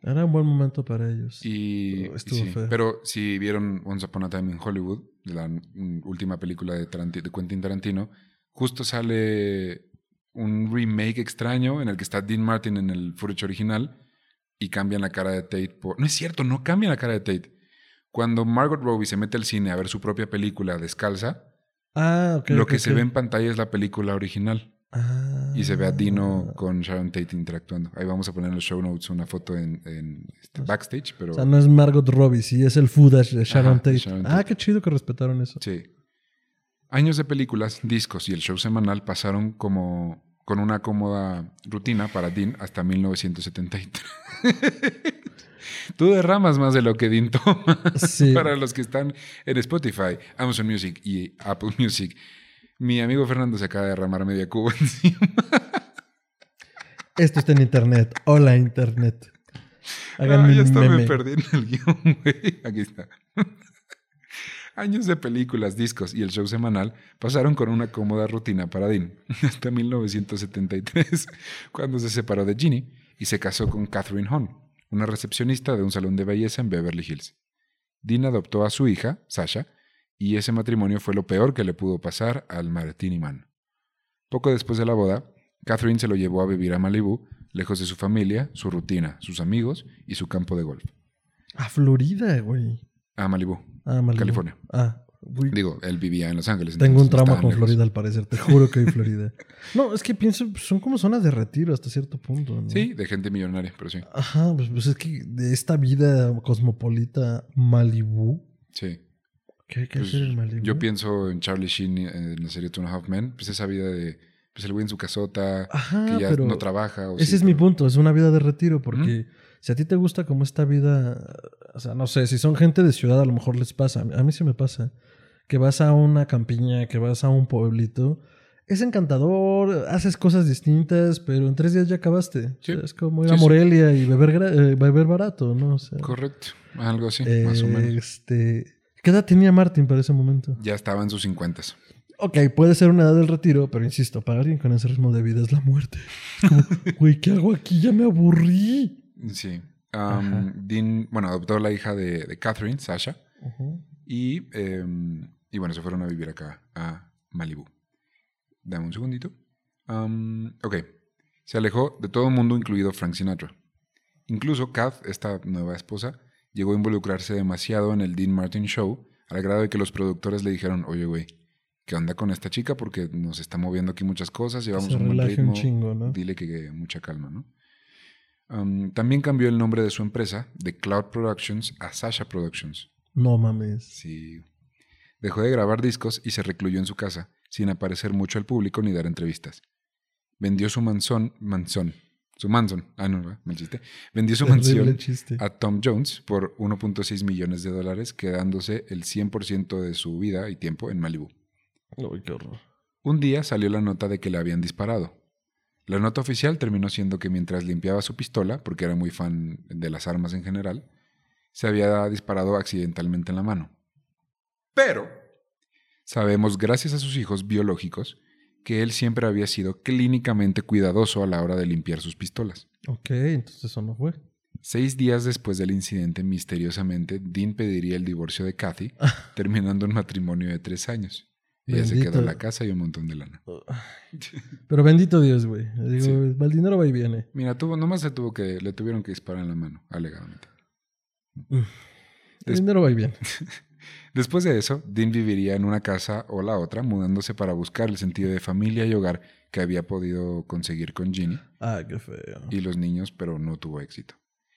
Era un buen momento para ellos. Y, estuvo y sí, feo. pero si vieron Once Upon a Time in Hollywood, la última película de, Quentin Tarantino, justo sale un remake extraño en el que está Dean Martin en el footage original y cambian la cara de Tate por... No es cierto, no cambian la cara de Tate. Cuando Margot Robbie se mete al cine a ver su propia película descalza, Ah, lo que se ve en pantalla es la película original. Ah. Y se ve a Dino con Sharon Tate interactuando. Ahí vamos a poner en los show notes una foto en, en, este, backstage, pero... O sea, no es Margot Robbie, sí, es el footage de Sharon Ajá, Tate. Sharon Ah, Tate. qué chido que respetaron eso. Sí. Años de películas, discos y el show semanal pasaron como con una cómoda rutina para Dean hasta 1973. Tú derramas más de lo que Dean toma. Sí. para los que están en Spotify, Amazon Music y Apple Music. Mi amigo Fernando se acaba de derramar media cuba encima. Esto está en internet. Hola, internet. Hagan Ah, mi ya está, me perdí en el guion, güey. Aquí está. Años de películas, discos y el show semanal pasaron con una cómoda rutina para Dean hasta 1973, cuando se separó de Ginny y se casó con Catherine Hahn, una recepcionista de un salón de belleza en Beverly Hills. Dean adoptó a su hija, Sasha, y ese matrimonio fue lo peor que le pudo pasar al Martini Man. Poco después de la boda, Catherine se lo llevó a vivir a Malibu, lejos de su familia, su rutina, sus amigos y su campo de golf. A Florida, güey. A Malibu. Ah, Malibu. California. Ah, Digo, él vivía en Los Ángeles. Tengo un no trauma con. Florida al parecer, te juro que hay Florida. No, es que pienso, son como zonas de retiro hasta cierto punto. ¿no? Sí, de gente millonaria, pero sí. Ajá, pues, pues es que de esta vida cosmopolita Malibu, Sí. ¿qué hay que Pues, hacer en Malibu? yo pienso en Charlie Sheen en la serie Two and a Half Men, pues esa vida de pues el güey en su casota, Ajá, que ya pero no trabaja. o ese sí, es mi punto, es una vida de retiro, porque si a ti te gusta como esta vida, o sea, no sé, si son gente de ciudad a lo mejor les pasa, a mí sí me pasa, que vas a una campiña, que vas a un pueblito, es encantador, haces cosas distintas, pero en tres días ya acabaste. O sea, Sí. es como ir Sí, a sí. Morelia y beber, eh, beber barato, ¿no? O sea, Correcto, algo así, más o menos. Este, ¿Qué edad tenía Martin para ese momento? Ya estaba en sus 50. Ok, puede ser una edad del retiro, pero insisto, para alguien con ese ritmo de vida es la muerte. Como, güey, ¿qué hago aquí? Ya me aburrí. Sí. Um, Dean, bueno, adoptó a la hija de, de Catherine, Sasha, Ujú. Y, eh, y bueno, se fueron a vivir acá, a Malibu. Dame un segundito. Um, ok. Se alejó de todo el mundo, incluido Frank Sinatra. Incluso Kath, esta nueva esposa, llegó a involucrarse demasiado en el Dean Martin Show, al grado de que los productores le dijeron, oye, güey, ¿qué onda con esta chica? Porque nos está moviendo aquí muchas cosas, llevamos Se un buen ritmo. un chingo, ¿no? Dile que, que mucha calma, ¿no? Um, también cambió el nombre de su empresa de Cloud Productions a Sasha Productions. No mames. Sí. Dejó de grabar discos y se recluyó en su casa, sin aparecer mucho al público ni dar entrevistas. Vendió su mansión, mansión, su mansión, ah no, mal chiste. Vendió su mansión a Tom Jones por 1.6 millones de dólares, quedándose el 100% de su vida y tiempo en Malibu. Uy, qué horror. Un día salió la nota de que le habían disparado. La nota oficial terminó siendo que mientras limpiaba su pistola, porque era muy fan de las armas en general, se había disparado accidentalmente en la mano. Pero sabemos, gracias a sus hijos biológicos, que él siempre había sido clínicamente cuidadoso a la hora de limpiar sus pistolas. Ok, entonces eso no fue. Seis días después del incidente, misteriosamente, Dean pediría el divorcio de Kathy, terminando un matrimonio de tres años. Ella se quedó en la casa y un montón de lana. Pero bendito Dios, güey. Digo, Sí. el dinero va y viene. Mira, tuvo, nomás se tuvo que, le tuvieron que disparar en la mano, alegadamente. El Des- dinero va y viene. Después de eso, Dean viviría en una casa o la otra, mudándose para buscar el sentido de familia y hogar que había podido conseguir con Ginny Ah, qué feo. y los niños, pero no tuvo éxito.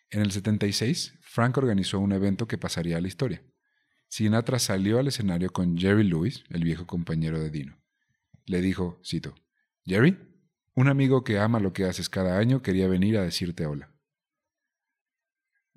En el 76, Frank organizó un evento que pasaría a la historia. Sinatra salió al escenario con Jerry Lewis, el viejo compañero de Dino. Le dijo, cito, Jerry, un amigo que ama lo que haces cada año quería venir a decirte hola.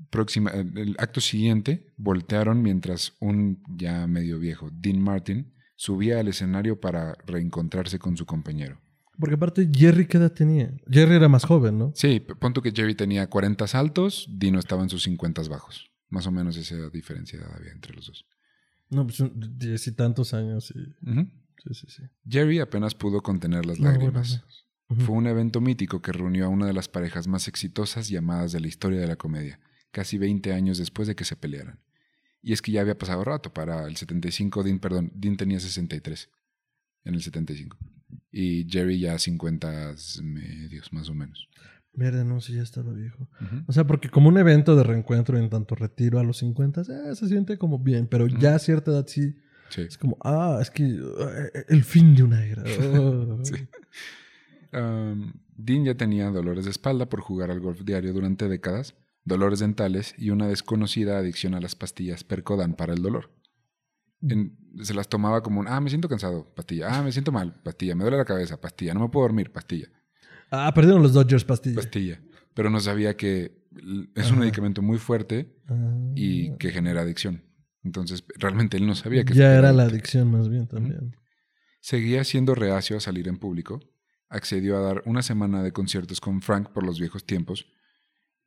Próxima, el acto siguiente, voltearon mientras un ya medio viejo, Dean Martin, subía al escenario para reencontrarse con su compañero. Porque aparte, Jerry, ¿qué edad tenía? Jerry era más joven, ¿no? Sí, p- pon tú que Jerry tenía 40 altos, Dino estaba en sus 50 bajos. Más o menos esa diferencia había entre los dos. No, pues diez y tantos años. Y... Ujú. Sí, sí, sí. Jerry apenas pudo contener las No, bueno, lágrimas. Fue un evento mítico que reunió a una de las parejas más exitosas y amadas de la historia de la comedia, casi 20 años después de que se pelearan. Y es que ya había pasado rato, para el 75 Dean, perdón, Dean tenía 63 en el 75. Y Jerry ya 50 medios, más o menos. Verde, no, sí, ya estaba viejo. O sea, porque como un evento de reencuentro en tanto retiro a los 50, eh, se siente como bien, pero ya a cierta edad sí Sí. es como, ah, es que eh, el fin de una era. Oh. Sí. Um, Dean ya tenía dolores de espalda por jugar al golf diario durante décadas, dolores dentales y una desconocida adicción a las pastillas Percodan para el dolor. En- se las tomaba como un, ah, me siento cansado, pastilla, ah, me siento mal, pastilla, me duele la cabeza, pastilla, no me puedo dormir, pastilla, Ah, perdieron los Dodgers pastilla. pastilla. Pero no sabía que es un medicamento muy fuerte Ah. y que genera adicción. Entonces, realmente él no sabía que ya era la adicción más bien también. Seguía siendo reacio a salir en público. Accedió a dar una semana de conciertos con Frank por los viejos tiempos.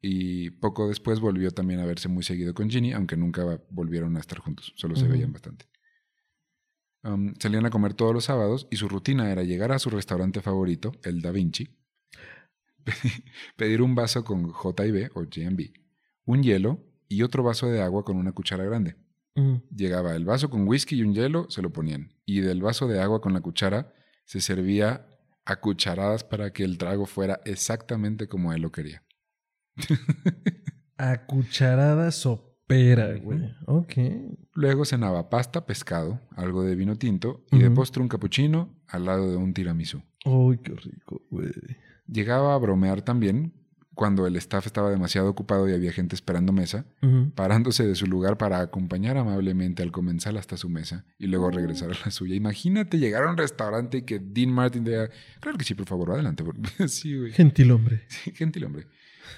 Y poco después volvió también a verse muy seguido con Ginny, aunque nunca volvieron a estar juntos. Solo se veían bastante. Um, salían a comer todos los sábados y su rutina era llegar a su restaurante favorito, el Da Vinci, pedir un vaso con J&B o J&B, un hielo y otro vaso de agua con una cuchara grande. Mm. Llegaba el vaso con whisky y un hielo, se lo ponían. Y del vaso de agua con la cuchara se servía a cucharadas para que el trago fuera exactamente como él lo quería. A cucharada sopera, güey. Ok. Luego cenaba pasta, pescado, algo de vino tinto y de postre un cappuccino al lado de un tiramisú. Uy, qué rico, güey. Llegaba a bromear también cuando el staff estaba demasiado ocupado y había gente esperando mesa, parándose de su lugar para acompañar amablemente al comensal hasta su mesa y luego regresar a la suya. Imagínate llegar a un restaurante y que Dean Martin diga, claro que sí, por favor, adelante. sí, güey. Gentil hombre. Gentil hombre.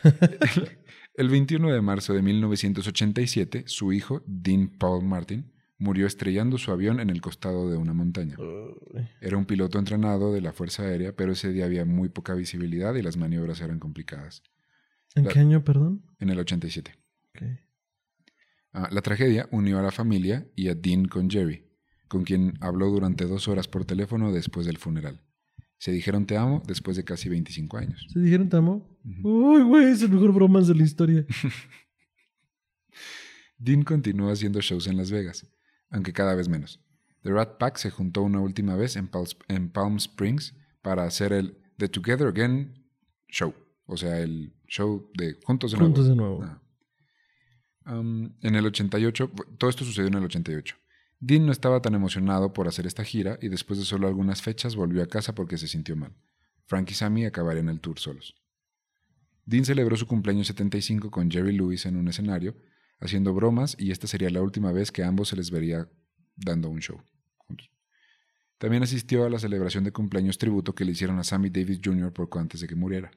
El 21 de marzo de 1987, su hijo, Dean Paul Martin, murió estrellando su avión en el costado de una montaña. Era un piloto entrenado de la Fuerza Aérea, pero ese día había muy poca visibilidad y las maniobras eran complicadas. ¿En La- qué año, perdón? En el 87. Ok. Ah, la tragedia unió a la familia y a Dean con Jerry, con quien habló durante dos horas por teléfono después del funeral. Se dijeron te amo después de casi 25 años. ¿Se dijeron te amo? Uy, güey, es el mejor bromance de la historia. Dean continuó haciendo shows en Las Vegas, aunque cada vez menos. The Rat Pack se juntó una última vez en, Pal- en Palm Springs para hacer el The Together Again Show, o sea, el show de Juntos de Nuevo. Juntos de nuevo. Ah. Um, en el 88, todo esto sucedió en el 88. Dean no estaba tan emocionado por hacer esta gira y después de solo algunas fechas volvió a casa porque se sintió mal. Frank y Sammy acabarían el tour solos. Dean celebró su cumpleaños 75 con Jerry Lewis en un escenario, haciendo bromas y esta sería la última vez que a ambos se les vería dando un show. También asistió a la celebración de cumpleaños tributo que le hicieron a Sammy Davis Jr. poco antes de que muriera.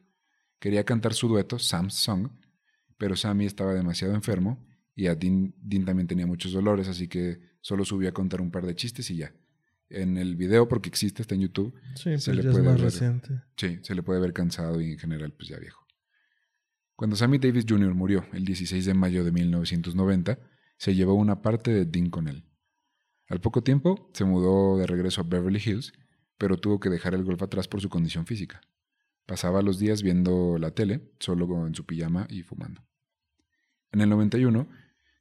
Quería cantar su dueto, Sam's Song, pero Sammy estaba demasiado enfermo y a Dean también tenía muchos dolores, así que solo subió a contar un par de chistes y ya. En el video, porque existe, está en YouTube, Sí, Se pero le ya es puede más ver. reciente. Sí, se le puede ver cansado y en general pues ya viejo. Cuando Sammy Davis Jr. murió el 16 de mayo de 1990, se llevó una parte de Dean con él. Al poco tiempo se mudó de regreso a Beverly Hills, pero tuvo que dejar el golf atrás por su condición física. Pasaba los días viendo la tele, solo en su pijama y fumando. En el 91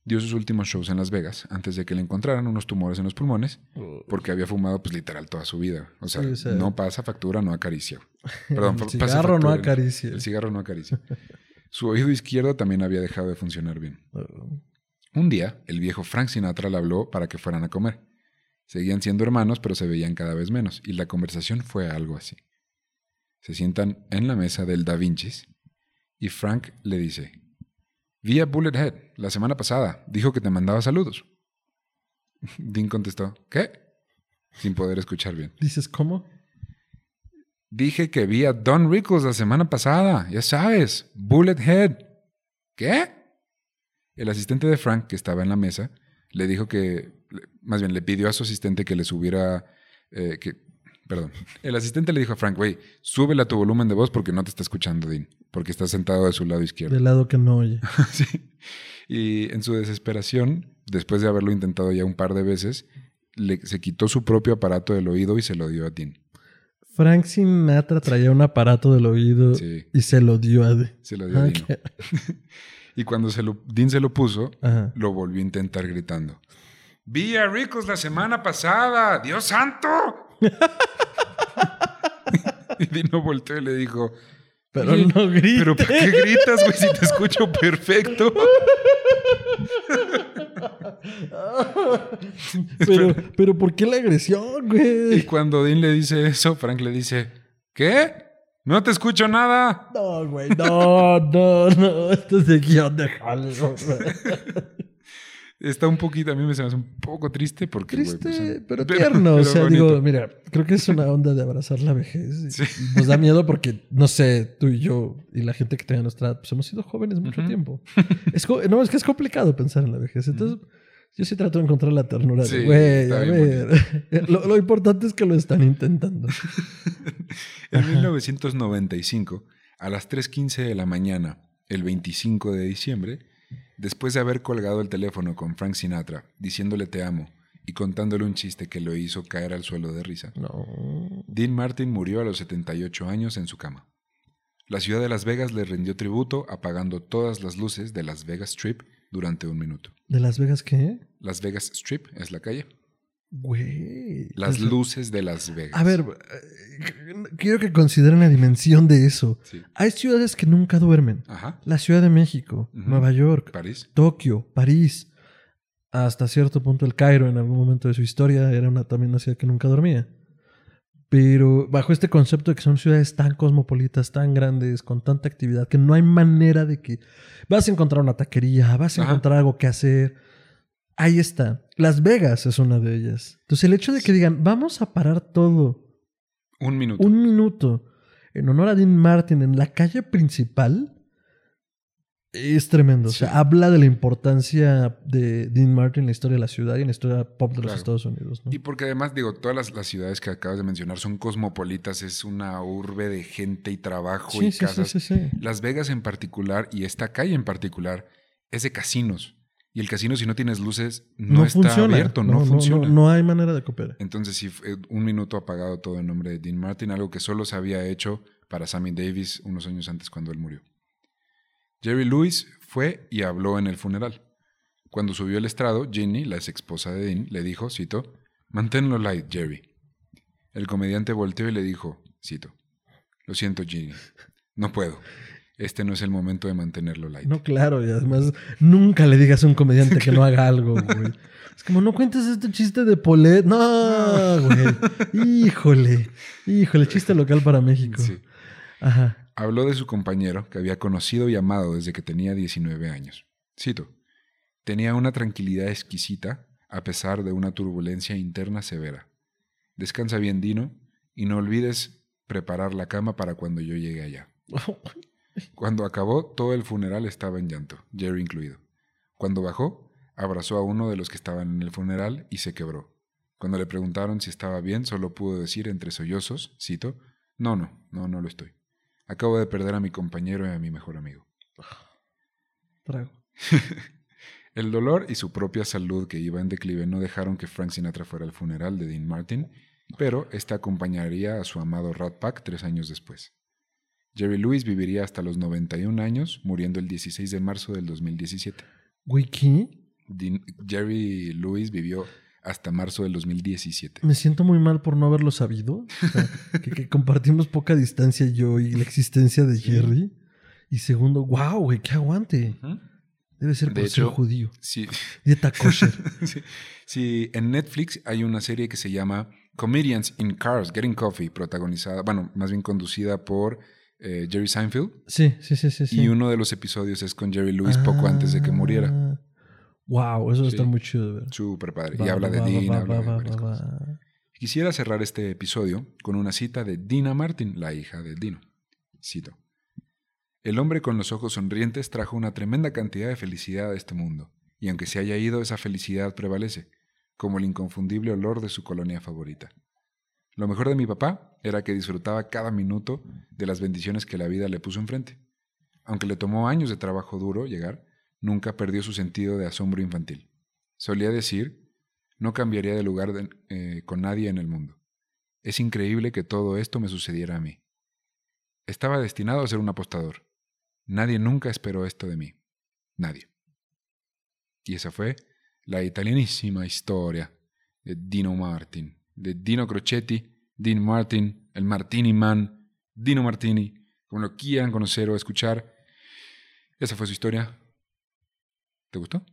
dio sus últimos shows en Las Vegas antes de que le encontraran unos tumores en los pulmones porque había fumado pues literal toda su vida. O sea, Sí, o sea- no pasa factura, no acaricia. Perdón, El cigarro no acaricia. El cigarro no acaricia. Su oído izquierdo también había dejado de funcionar bien. Oh. Un día, el viejo Frank Sinatra le habló para que fueran a comer. Seguían siendo hermanos, pero se veían cada vez menos, y la conversación fue algo así. Se sientan en la mesa del Da Vinci's y Frank le dice, Vi a Bullethead la semana pasada, dijo que te mandaba saludos. Dean contestó, ¿qué? Sin poder escuchar bien. ¿Dices cómo? Dije que vi a Don Rickles la semana pasada, ya sabes, Bullethead. ¿Qué? El asistente de Frank, que estaba en la mesa, le dijo que, más bien le pidió a su asistente que le subiera, eh, que, perdón, el asistente le dijo a Frank, güey, súbele a tu volumen de voz porque no te está escuchando, Dean, porque está sentado de su lado izquierdo. Del lado que no oye. Sí. Y en su desesperación, después de haberlo intentado ya un par de veces, le- se quitó su propio aparato del oído y se lo dio a Dean. Frank Sinatra traía un aparato del oído Sí. y se lo dio a... De... Se lo dio a Ah, Dino. qué- Y cuando se lo, Dean se lo puso, Ajá. lo volvió a intentar gritando. Vi a Ricos la semana pasada. ¡Dios santo! y Dino volteó y le dijo, Pero "Oye, no grites. ¿Pero por qué gritas, güey, si te escucho perfecto? pero, pero ¿por qué la agresión, Y güey? cuando Dean le dice eso, Frank le dice, ¿qué? No te escucho nada. No, güey, no, no, no. Esto es de guion de güey. Está un poquito, a mí me se me hace un poco triste porque... Triste, pues, pero pero- tierno. o sea, digo, mira, creo que es una onda de abrazar la vejez. Sí. nos da miedo porque, no sé, tú y yo y la gente que tenga nuestra edad, pues hemos sido jóvenes mucho tiempo. Es no, es que es complicado pensar en la vejez. Entonces, yo sí trato de encontrar la ternura Sí, de, güey, a ver. lo, lo importante es que lo están intentando. En 1995, a las 3.15 de la mañana, el 25 de diciembre, después de haber colgado el teléfono con Frank Sinatra, diciéndole te amo y contándole un chiste que lo hizo caer al suelo de risa, No. Dean Martin murió a los 78 años en su cama. La ciudad de Las Vegas le rindió tributo apagando todas las luces de Las Vegas Strip durante un minuto. ¿De Las Vegas qué? Las Vegas Strip es la calle. Güey. Las O sea, luces de Las Vegas. A ver, quiero que consideren la dimensión de eso. Sí. Hay ciudades que nunca duermen. Ajá. La Ciudad de México. Nueva York, París. Tokio, París, hasta cierto punto el Cairo en algún momento de su historia era una, también una ciudad que nunca dormía. Pero bajo este concepto de que son ciudades tan cosmopolitas, tan grandes, con tanta actividad, que no hay manera de que vas a encontrar una taquería, vas a Ajá. encontrar algo que hacer. Ahí está. Las Vegas es una de ellas. Entonces el hecho de que digan, vamos a parar todo Un minuto. un minuto en honor a Dean Martin en la calle principal es tremendo. O sea, habla de la importancia de Dean Martin en la historia de la ciudad y en la historia pop de los. Estados Unidos. ¿no? Y porque además, digo, todas las, las ciudades que acabas de mencionar son cosmopolitas, es una urbe de gente y trabajo Sí, y sí, sí, casas. sí, sí. Las Vegas en particular y esta calle en particular es de casinos. Y el casino, si no tienes luces, no, está funciona. abierto, no, funciona. No, no hay manera de cooperar. Entonces, sí, un minuto apagado todo en nombre de Dean Martin, algo que solo se había hecho para Sammy Davis unos años antes cuando él murió. Jerry Lewis fue y habló en el funeral. Cuando subió al estrado, Ginny, la ex esposa de Dean, le dijo, cito, manténlo light, Jerry. El comediante volteó y le dijo, cito, lo siento, Ginny, no puedo. Este no es el momento de mantenerlo light. No, claro, y además nunca le digas a un comediante que no haga algo, güey. Es como, no cuentes este chiste de Polet. No, güey. Híjole. Híjole, chiste local para México. Sí. Ajá. Habló de su compañero que había conocido y amado desde que tenía 19 años. Cito. Tenía una tranquilidad exquisita a pesar de una turbulencia interna severa. Descansa bien, Dino, y no olvides preparar la cama para cuando yo llegue allá. Cuando acabó, todo el funeral estaba en llanto, Jerry incluido. Cuando bajó, abrazó a uno de los que estaban en el funeral y se quebró. Cuando le preguntaron si estaba bien, solo pudo decir entre sollozos, cito, no, no, no, no lo estoy. Acabo de perder a mi compañero y a mi mejor amigo. Trago. El dolor y su propia salud que iba en declive no dejaron que Frank Sinatra fuera al funeral de Dean Martin, pero este acompañaría a su amado Rat Pack tres años después. Jerry Lewis viviría hasta los 91 años, muriendo el 16 de marzo del 2017. Güey, ¿qué? Jerry Lewis vivió hasta marzo del 2017. Me siento muy mal por no haberlo sabido. O sea, que, que compartimos poca distancia yo y la existencia de. Jerry. Y segundo, wow, güey, qué aguante. Debe ser De por ser hecho- judío. Sí, Dieta kosher. sí, sí, en Netflix hay una serie que se llama Comedians in Cars Getting Coffee, protagonizada, bueno, más bien conducida por eh, Jerry Seinfeld. Sí, sí, sí, sí. sí. Y uno de los episodios es con Jerry Lewis poco antes de que muriera. Wow, eso va a estar Sí. muy chido. Súper padre. Va, y habla va, de habla va. Quisiera cerrar este episodio con una cita de Dina Martin, la hija de Dino. Cito. El hombre con los ojos sonrientes trajo una tremenda cantidad de felicidad a este mundo, y aunque se haya ido, esa felicidad prevalece, como el inconfundible olor de su colonia favorita. Lo mejor de mi papá era que disfrutaba cada minuto de las bendiciones que la vida le puso enfrente. Aunque le tomó años de trabajo duro llegar, nunca perdió su sentido de asombro infantil. Solía decir, no cambiaría de lugar eh, con nadie en el mundo. Es increíble que todo esto me sucediera a mí. Estaba destinado a ser un apostador. Nadie nunca esperó esto de mí. Nadie. Y esa fue la italianísima historia de Dino Martin, de Dino Crocetti, Dean Martin, el Martini Man, Dino Martini, como lo quieran conocer o escuchar. Esa fue su historia. ¿Te gustó?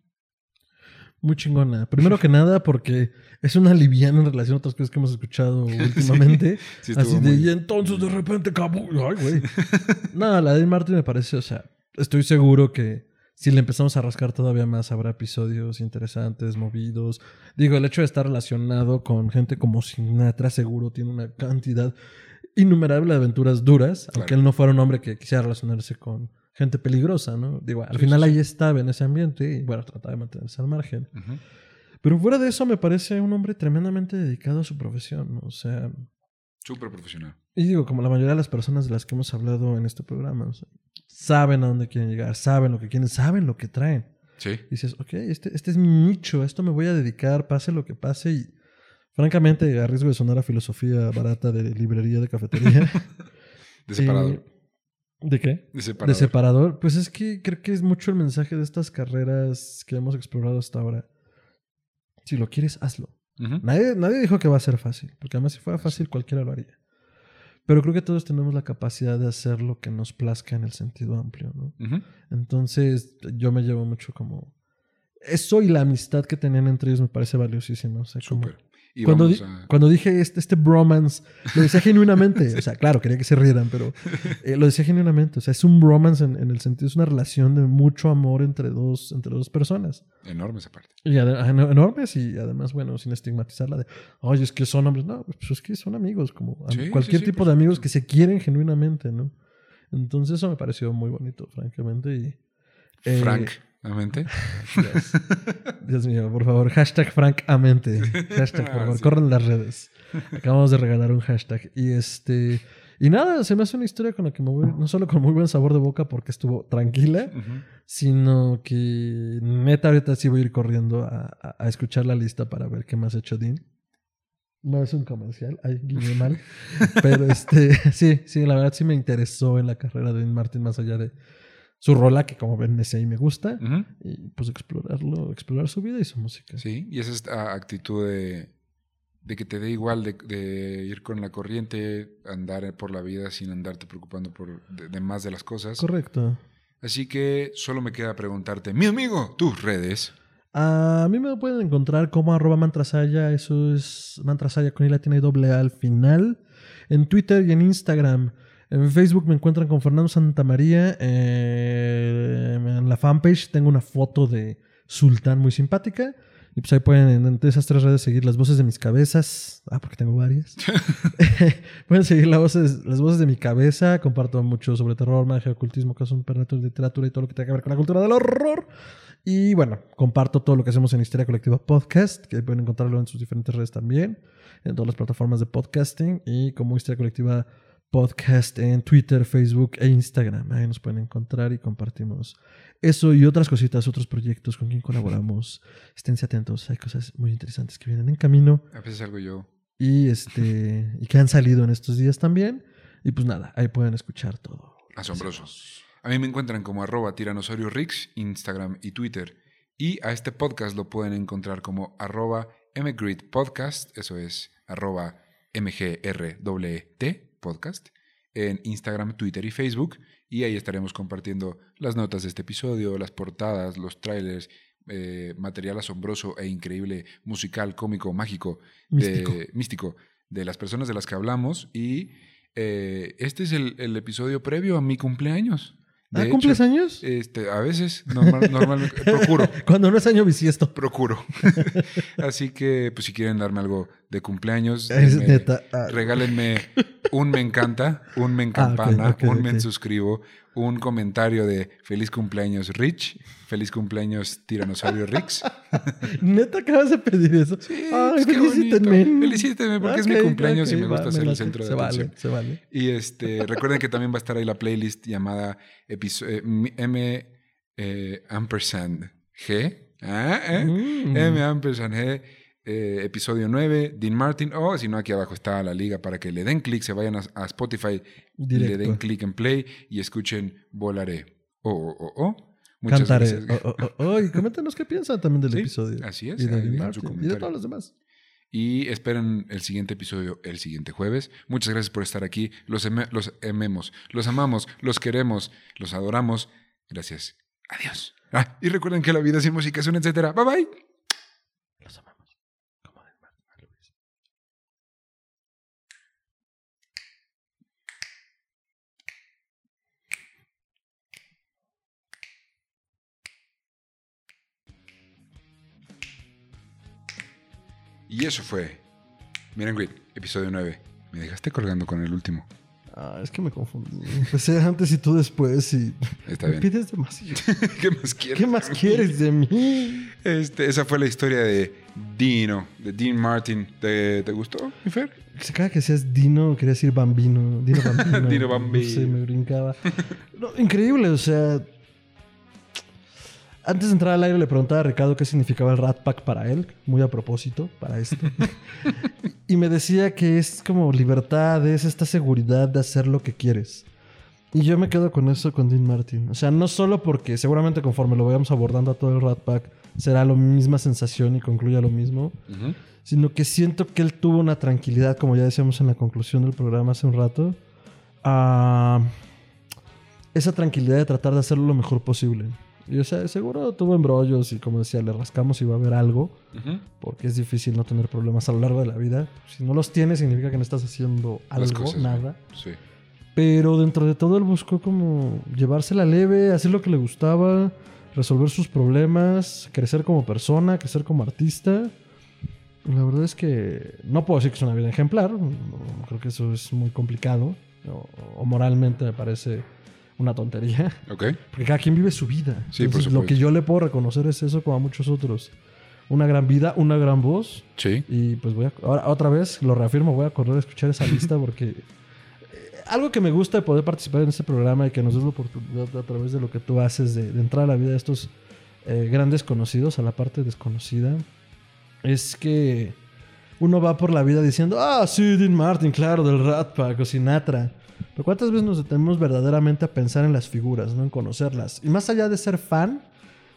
Muy chingona. Primero que nada, porque es una liviana en relación a otras cosas que hemos escuchado últimamente. Sí, Así de, muy- y entonces de repente, cabrón. Ay, güey. no, la de Martin me parece, o sea, estoy seguro que si le empezamos a rascar todavía más, habrá episodios interesantes, movidos. Digo, el hecho de estar relacionado con gente como Sinatra, seguro tiene una cantidad innumerable de aventuras duras, Claro. aunque él no fuera un hombre que quisiera relacionarse con gente peligrosa, ¿no? Digo, al Sí, final sí, sí. ahí estaba en ese ambiente y, bueno, trataba de mantenerse al margen. Pero fuera de eso, me parece un hombre tremendamente dedicado a su profesión. ¿no? O sea, Súper profesional. y digo, como la mayoría de las personas de las que hemos hablado en este programa, o sea, saben a dónde quieren llegar, saben lo que quieren, saben lo que traen. Sí. Dices, ok, este, este es mi nicho, a esto me voy a dedicar, pase lo que pase. Y francamente, a riesgo de sonar a filosofía barata de librería, de cafetería. De separador. ¿De qué? de separador. De separador. Pues es que creo que es mucho el mensaje de estas carreras que hemos explorado hasta ahora. Si lo quieres, hazlo. Nadie, nadie dijo que va a ser fácil, porque además si fuera fácil cualquiera lo haría. Pero creo que todos tenemos la capacidad de hacer lo que nos plazca en el sentido amplio, ¿no? Entonces yo me llevo mucho como... Eso y la amistad que tenían entre ellos me parece valiosísima. O sea, como-. Y Cuando, vamos di- a- cuando dije este, este bromance, lo decía genuinamente. O sea, claro, quería que se rieran, pero eh, lo decía genuinamente. O sea, es un bromance en, en el sentido, es una relación de mucho amor entre dos, entre dos personas. Enorme esa parte. Y eno- enormes y además, bueno, sin estigmatizarla de, oye, es que son hombres. No, pues es que son amigos, como Sí, cualquier sí, tipo de amigos que se quieren genuinamente, ¿no? Entonces eso me pareció muy bonito, francamente. Y, eh, Francamente. Dios, Dios mío, por favor, hashtag francamente. Hashtag, por favor, Sí. corran las redes. Acabamos de regalar un hashtag. Y este. Y nada, se me hace una historia con la que me voy, no solo con muy buen sabor de boca porque estuvo tranquila, sino que neta ahorita sí voy a ir corriendo a, a- a escuchar la lista para ver qué más ha hecho Dean. No es un comercial, ay, guiñé mal. Pero este, sí, sí, la verdad sí me interesó en la carrera de Dean Martin más allá de su rola, que como ven sé y me gusta y pues explorarlo, explorar su vida y su música. Sí, y esa es esta actitud de, de que te dé igual de, de ir con la corriente, andar por la vida sin andarte preocupando por de, de más de las cosas. Correcto. Así que solo me queda preguntarte, mi amigo, tus redes. A mí me pueden encontrar como arroba mantrasaya, eso es mantrasaya con I latina y doble A al final. En Twitter y en Instagram. En Facebook me encuentran con Fernando Santamaría. Eh, en la fanpage tengo una foto de Sultán muy simpática. Y pues ahí pueden en esas tres redes seguir las voces de mis cabezas. Ah, porque tengo varias. pueden seguir las voces, las voces de mi cabeza. Comparto mucho sobre terror, magia, ocultismo, casos supernatural, literatura y todo lo que tenga que ver con la cultura del horror. Y bueno, comparto todo lo que hacemos en Historia Colectiva Podcast, que pueden encontrarlo en sus diferentes redes también, en todas las plataformas de podcasting y como Historia Colectiva Podcast en Twitter, Facebook e Instagram. Ahí nos pueden encontrar y compartimos eso y otras cositas, otros proyectos con quien colaboramos. Esténse atentos, hay cosas muy interesantes que vienen en camino. A veces algo yo. Y, este, y que han salido en estos días también. Y pues nada, ahí pueden escuchar todo. Asombroso. A mí me encuentran como arroba tiranosaurio Rix, Instagram y Twitter. Y a este podcast lo pueden encontrar como arroba Podcast, eso es arroba MGRT podcast, en Instagram, Twitter y Facebook y ahí estaremos compartiendo las notas de este episodio, las portadas, los trailers, eh, material asombroso e increíble, musical, cómico, mágico, Místico. De, místico, de las personas de las que hablamos. Y eh, este es el, el, episodio previo a mi cumpleaños. De ¿Ah, hecho, cumples años? Este, a veces, normal, normalmente, procuro. Cuando no es año bisiesto. Procuro. Así que, pues, si quieren darme algo de cumpleaños, Es denme- neta. ah, regálenme un me encanta, un me encampana, Ah, ok, un me ok. suscribo, un comentario de feliz cumpleaños Rich, feliz cumpleaños Tiranosaurio Rix. Neta acabas de pedir eso. Sí, Ay, pues, felicítenme. Felicítenme porque es mi cumpleaños y me gusta va, ser el centro de se atención. Vale, se vale. Y este, recuerden que también va a estar ahí la playlist llamada eh, M eh, ampersand G. Ah, ¿eh? Mm. M ampersand G. eh, episodio 9, Dean Martin, o si no, aquí abajo está la liga para que le den clic, se vayan a, a Spotify, le den Directo. clic en play y escuchen Volaré. Oh, oh, oh, oh. Muchas Cantaré. gracias. Oh, oh, oh, oh, y coméntanos qué piensan también del Sí, episodio. así es, Y de Dean Martin, y de todos los demás. Y esperen el siguiente episodio el siguiente jueves. Muchas gracias por estar aquí. Los, eme- los amemos, los amamos, los queremos, los adoramos. Gracias. Adiós. Ah, y recuerden que la vida sin música es un etcétera. Bye bye. Y eso fue. Miren, Grit, episodio 9. Me dejaste colgando con el último. Ah, es que me confundí. Empecé antes y tú después y... Está me bien. pides demasiado. ¿Qué más quieres? ¿Qué más quieres de mí? Este, esa fue la historia de Dino, de Dean Martin. ¿Te, te gustó, mi Fer? Se cada que seas Dino, quería decir Bambino. Dino Bambino. Dino Bambino. No sé, me brincaba. No, increíble, o sea... Antes de entrar al aire le preguntaba a Ricardo qué significaba el Rat Pack para él, muy a propósito, para esto. y me decía que es como libertad, es esta seguridad de hacer lo que quieres. Y yo me quedo con eso con Dean Martin. O sea, no solo porque seguramente conforme lo vayamos abordando a todo el Rat Pack será la misma sensación y concluya lo mismo, sino que siento que él tuvo una tranquilidad, como ya decíamos en la conclusión del programa hace un rato, a esa tranquilidad de tratar de hacerlo lo mejor posible. Y o sea, seguro tuvo embrollos y como decía, le rascamos y va a haber algo, porque es difícil no tener problemas a lo largo de la vida. Si no los tienes, significa que no estás haciendo algo, cosas, nada. Sí. Pero dentro de todo él buscó como llevársela leve, hacer lo que le gustaba, resolver sus problemas, crecer como persona, crecer como artista. La verdad es que no puedo decir que es una vida ejemplar, no- creo que eso es muy complicado, o, o moralmente me parece una tontería, Ok. porque cada quien vive su vida. Sí, por Entonces, lo que yo le puedo reconocer es eso como a muchos otros. Una gran vida, una gran voz, Sí. y pues voy a, ahora otra vez, lo reafirmo, voy a correr a escuchar esa lista porque eh, algo que me gusta de poder participar en este programa y que nos des la oportunidad a través de lo que tú haces de, de entrar a la vida de estos eh, grandes conocidos, a la parte desconocida, es que uno va por la vida diciendo, ah, sí, Dean Martin, claro, del Rat Pack o Sinatra. Pero ¿cuántas veces nos detenemos verdaderamente a pensar en las figuras, no en conocerlas? Y más allá de ser fan,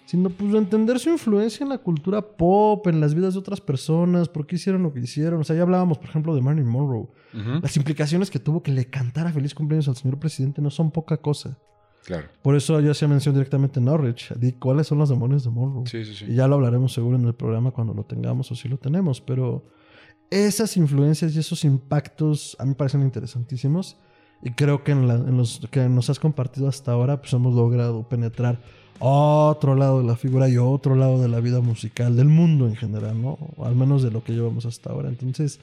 sino pues de entender su influencia en la cultura pop, en las vidas de otras personas, por qué hicieron lo que hicieron. O sea, ya hablábamos, por ejemplo, de Marilyn Monroe. Las implicaciones que tuvo que le cantara feliz cumpleaños al señor presidente no son poca cosa. Claro. Por eso yo hacía mención directamente a Norwich. Di cuáles son los demonios de Monroe. Sí, sí, sí. Y ya lo hablaremos seguro en el programa cuando lo tengamos o si lo tenemos. Pero esas influencias y esos impactos a mí parecen interesantísimos. Y creo que en, la- en los que nos has compartido hasta ahora, pues hemos logrado penetrar otro lado de la figura y otro lado de la vida musical, del mundo en general, ¿no? O al menos de lo que llevamos hasta ahora. Entonces,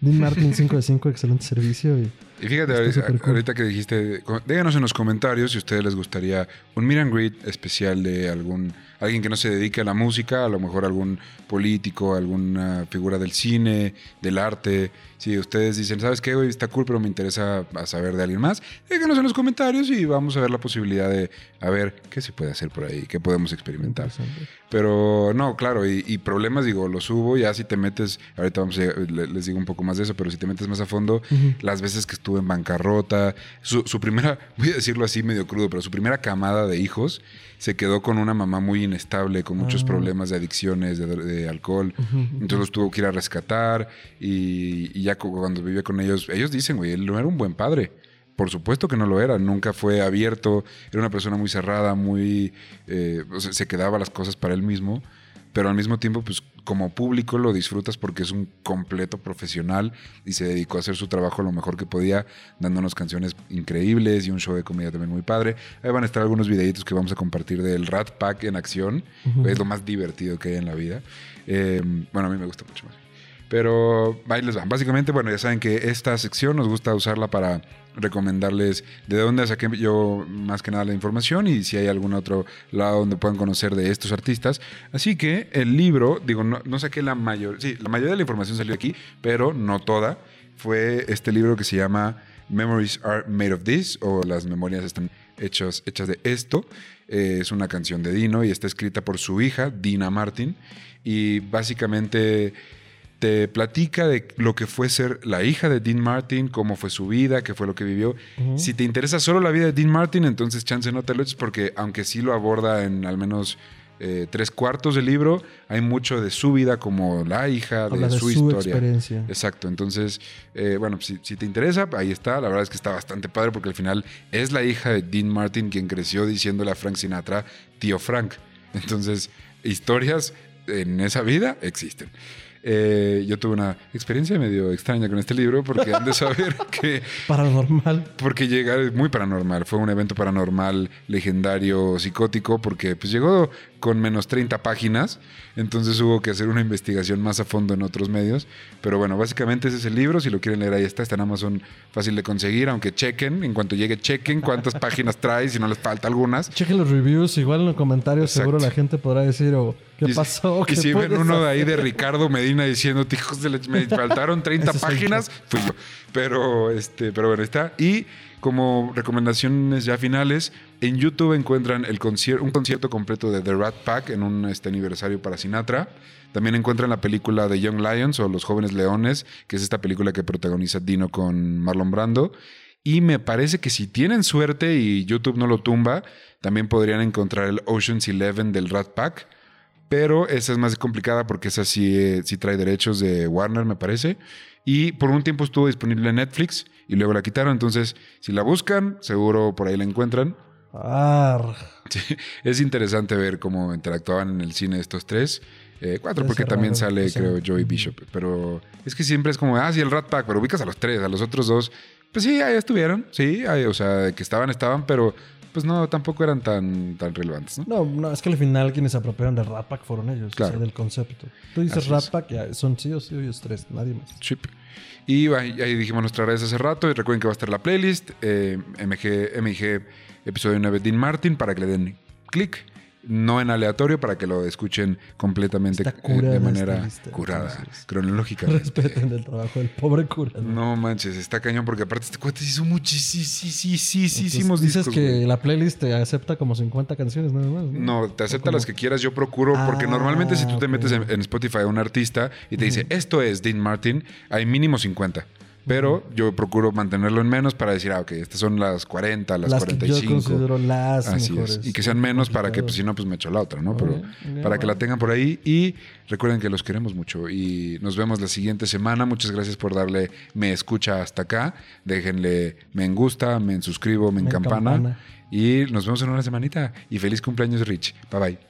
Dean Martin 5 de 5, excelente servicio. Y Y fíjate, ahorita, ahorita que dijiste, díganos en los comentarios si a ustedes les gustaría un meet and greet especial de algún alguien que no se dedique a la música, a lo mejor algún político, alguna figura del cine, del arte. Si ustedes dicen, ¿sabes qué, güey? Está cool, pero me interesa saber de alguien más, díganos en los comentarios y vamos a ver la posibilidad de a ver qué se puede hacer por ahí, qué podemos experimentar. Pero no, claro, y, y problemas, digo, los hubo, ya si te metes, ahorita vamos a, le- les digo un poco más de eso, pero si te metes más a fondo, Ujú. las veces que estuvo en bancarrota, su, su primera, voy a decirlo así medio crudo, pero su primera camada de hijos se quedó con una mamá muy inestable, con muchos Ah. problemas de adicciones, de, de alcohol, entonces los tuvo que ir a rescatar y, y ya cu- cuando vivía con ellos, ellos dicen, güey, él no era un buen padre. Por supuesto que no lo era, nunca fue abierto, era una persona muy cerrada, muy... eh, se quedaba las cosas para él mismo, pero al mismo tiempo, pues como público lo disfrutas porque es un completo profesional y se dedicó a hacer su trabajo lo mejor que podía, dándonos canciones increíbles y un show de comedia también muy padre. Ahí van a estar algunos videitos que vamos a compartir del Rat Pack en acción, es lo más divertido que hay en la vida. Eh, bueno, a mí me gusta mucho más. Pero ahí les van. Básicamente, bueno, ya saben que esta sección nos gusta usarla para recomendarles de dónde saqué yo más que nada la información y si hay algún otro lado donde puedan conocer de estos artistas. Así que el libro, digo, no, no saqué la mayor, sí, la mayoría de la información salió aquí, pero no toda. Fue este libro que se llama Memories Are Made of This o Las memorias están hechas, hechas de esto. Eh, es una canción de Dino y está escrita por su hija, Dina Martin. Y básicamente te platica de lo que fue ser la hija de Dean Martin, cómo fue su vida, qué fue lo que vivió. Si te interesa solo la vida de Dean Martin, entonces chance no te lo eches porque aunque sí lo aborda en al menos eh, tres cuartos del libro, hay mucho de su vida como la hija, de, su, su, historia. experiencia. Exacto, entonces, eh, bueno, si, si te interesa, ahí está. La verdad es que está bastante padre porque al final es la hija de Dean Martin quien creció diciéndole a Frank Sinatra, tío Frank. Entonces, historias en esa vida existen. Eh, yo tuve una experiencia medio extraña con este libro porque han de saber que Paranormal. porque llega muy paranormal. Fue un evento paranormal, legendario, psicótico, porque pues llegó con menos 30 páginas. Entonces hubo que hacer una investigación más a fondo en otros medios. Pero bueno, básicamente ese es el libro. Si lo quieren leer, ahí está. Está en Amazon fácil de conseguir. Aunque chequen, en cuanto llegue, chequen cuántas páginas trae, si no les falta algunas. Chequen los reviews, igual en los comentarios Exacto. seguro la gente podrá decir o qué Y- pasó. Y ¿Qué si ven uno de ahí hacer?" de Ricardo Medina diciendo, hijos de la ch- me faltaron 30 Ese soy páginas, fui yo. Pero, este, pero bueno, está. Y como recomendaciones ya finales, en YouTube encuentran el concier- un concierto completo de The Rat Pack en un este, aniversario para Sinatra. También encuentran la película de Young Lions o Los Jóvenes Leones, que es esta película que protagoniza Dino con Marlon Brando. Y me parece que si tienen suerte y YouTube no lo tumba, también podrían encontrar el Ocean's Eleven del Rat Pack. Pero esa es más complicada porque esa sí, eh, sí trae derechos de Warner, me parece. Y por un tiempo estuvo disponible en Netflix y luego la quitaron. Entonces, si la buscan, seguro por ahí la encuentran. Ar. Sí, es interesante ver cómo interactuaban en el cine estos tres. Eh, cuatro, porque también sale, o sea, creo, Joey. Bishop. Pero es que siempre es como, ah, sí, el Rat Pack, pero ubicas a los tres, a los otros dos. Pues sí, ahí estuvieron, sí, ahí, o sea, que estaban, estaban, pero pues no, tampoco eran tan, tan relevantes, ¿no? No, no, es que al final quienes se apropiaron del Rat Pack fueron ellos, Claro. o sea, del concepto. Tú dices Así Rat. Pack, ya, son sí o sí ellos tres, nadie más. Chip. Y ahí ahí dijimos nuestras redes hace rato. Y recuerden que va a estar la playlist. eh, MG, MG episodio 9 Dean Martin para que le den clic. No en aleatorio para que lo escuchen completamente eh, curada de manera curada, cronológicamente. Respeten el trabajo del pobre cura. No manches, está cañón porque aparte este cuate hizo muchísimos dices discos. que güey. la playlist te acepta como 50 canciones nada más. No, No, te acepta las que quieras. Yo procuro, porque Ah, normalmente si tú te metes en, en Spotify a un artista y te dice, esto es Dean Martin, hay mínimo 50. Pero yo procuro mantenerlo en menos para decir, ah, ok, estas son las 40, las, las que 45. yo considero las Así mejores. es. Y que sean menos para que, pues si no, pues me echo la otra, ¿no? Pero para que la tengan por ahí. Y recuerden que los queremos mucho. Y nos vemos la siguiente semana. Muchas gracias por darle me escucha hasta acá. Déjenle me en gusta, me en suscribo, me en Me en campana. campana. Y nos vemos en una semanita. Y feliz cumpleaños, Rich. Bye bye.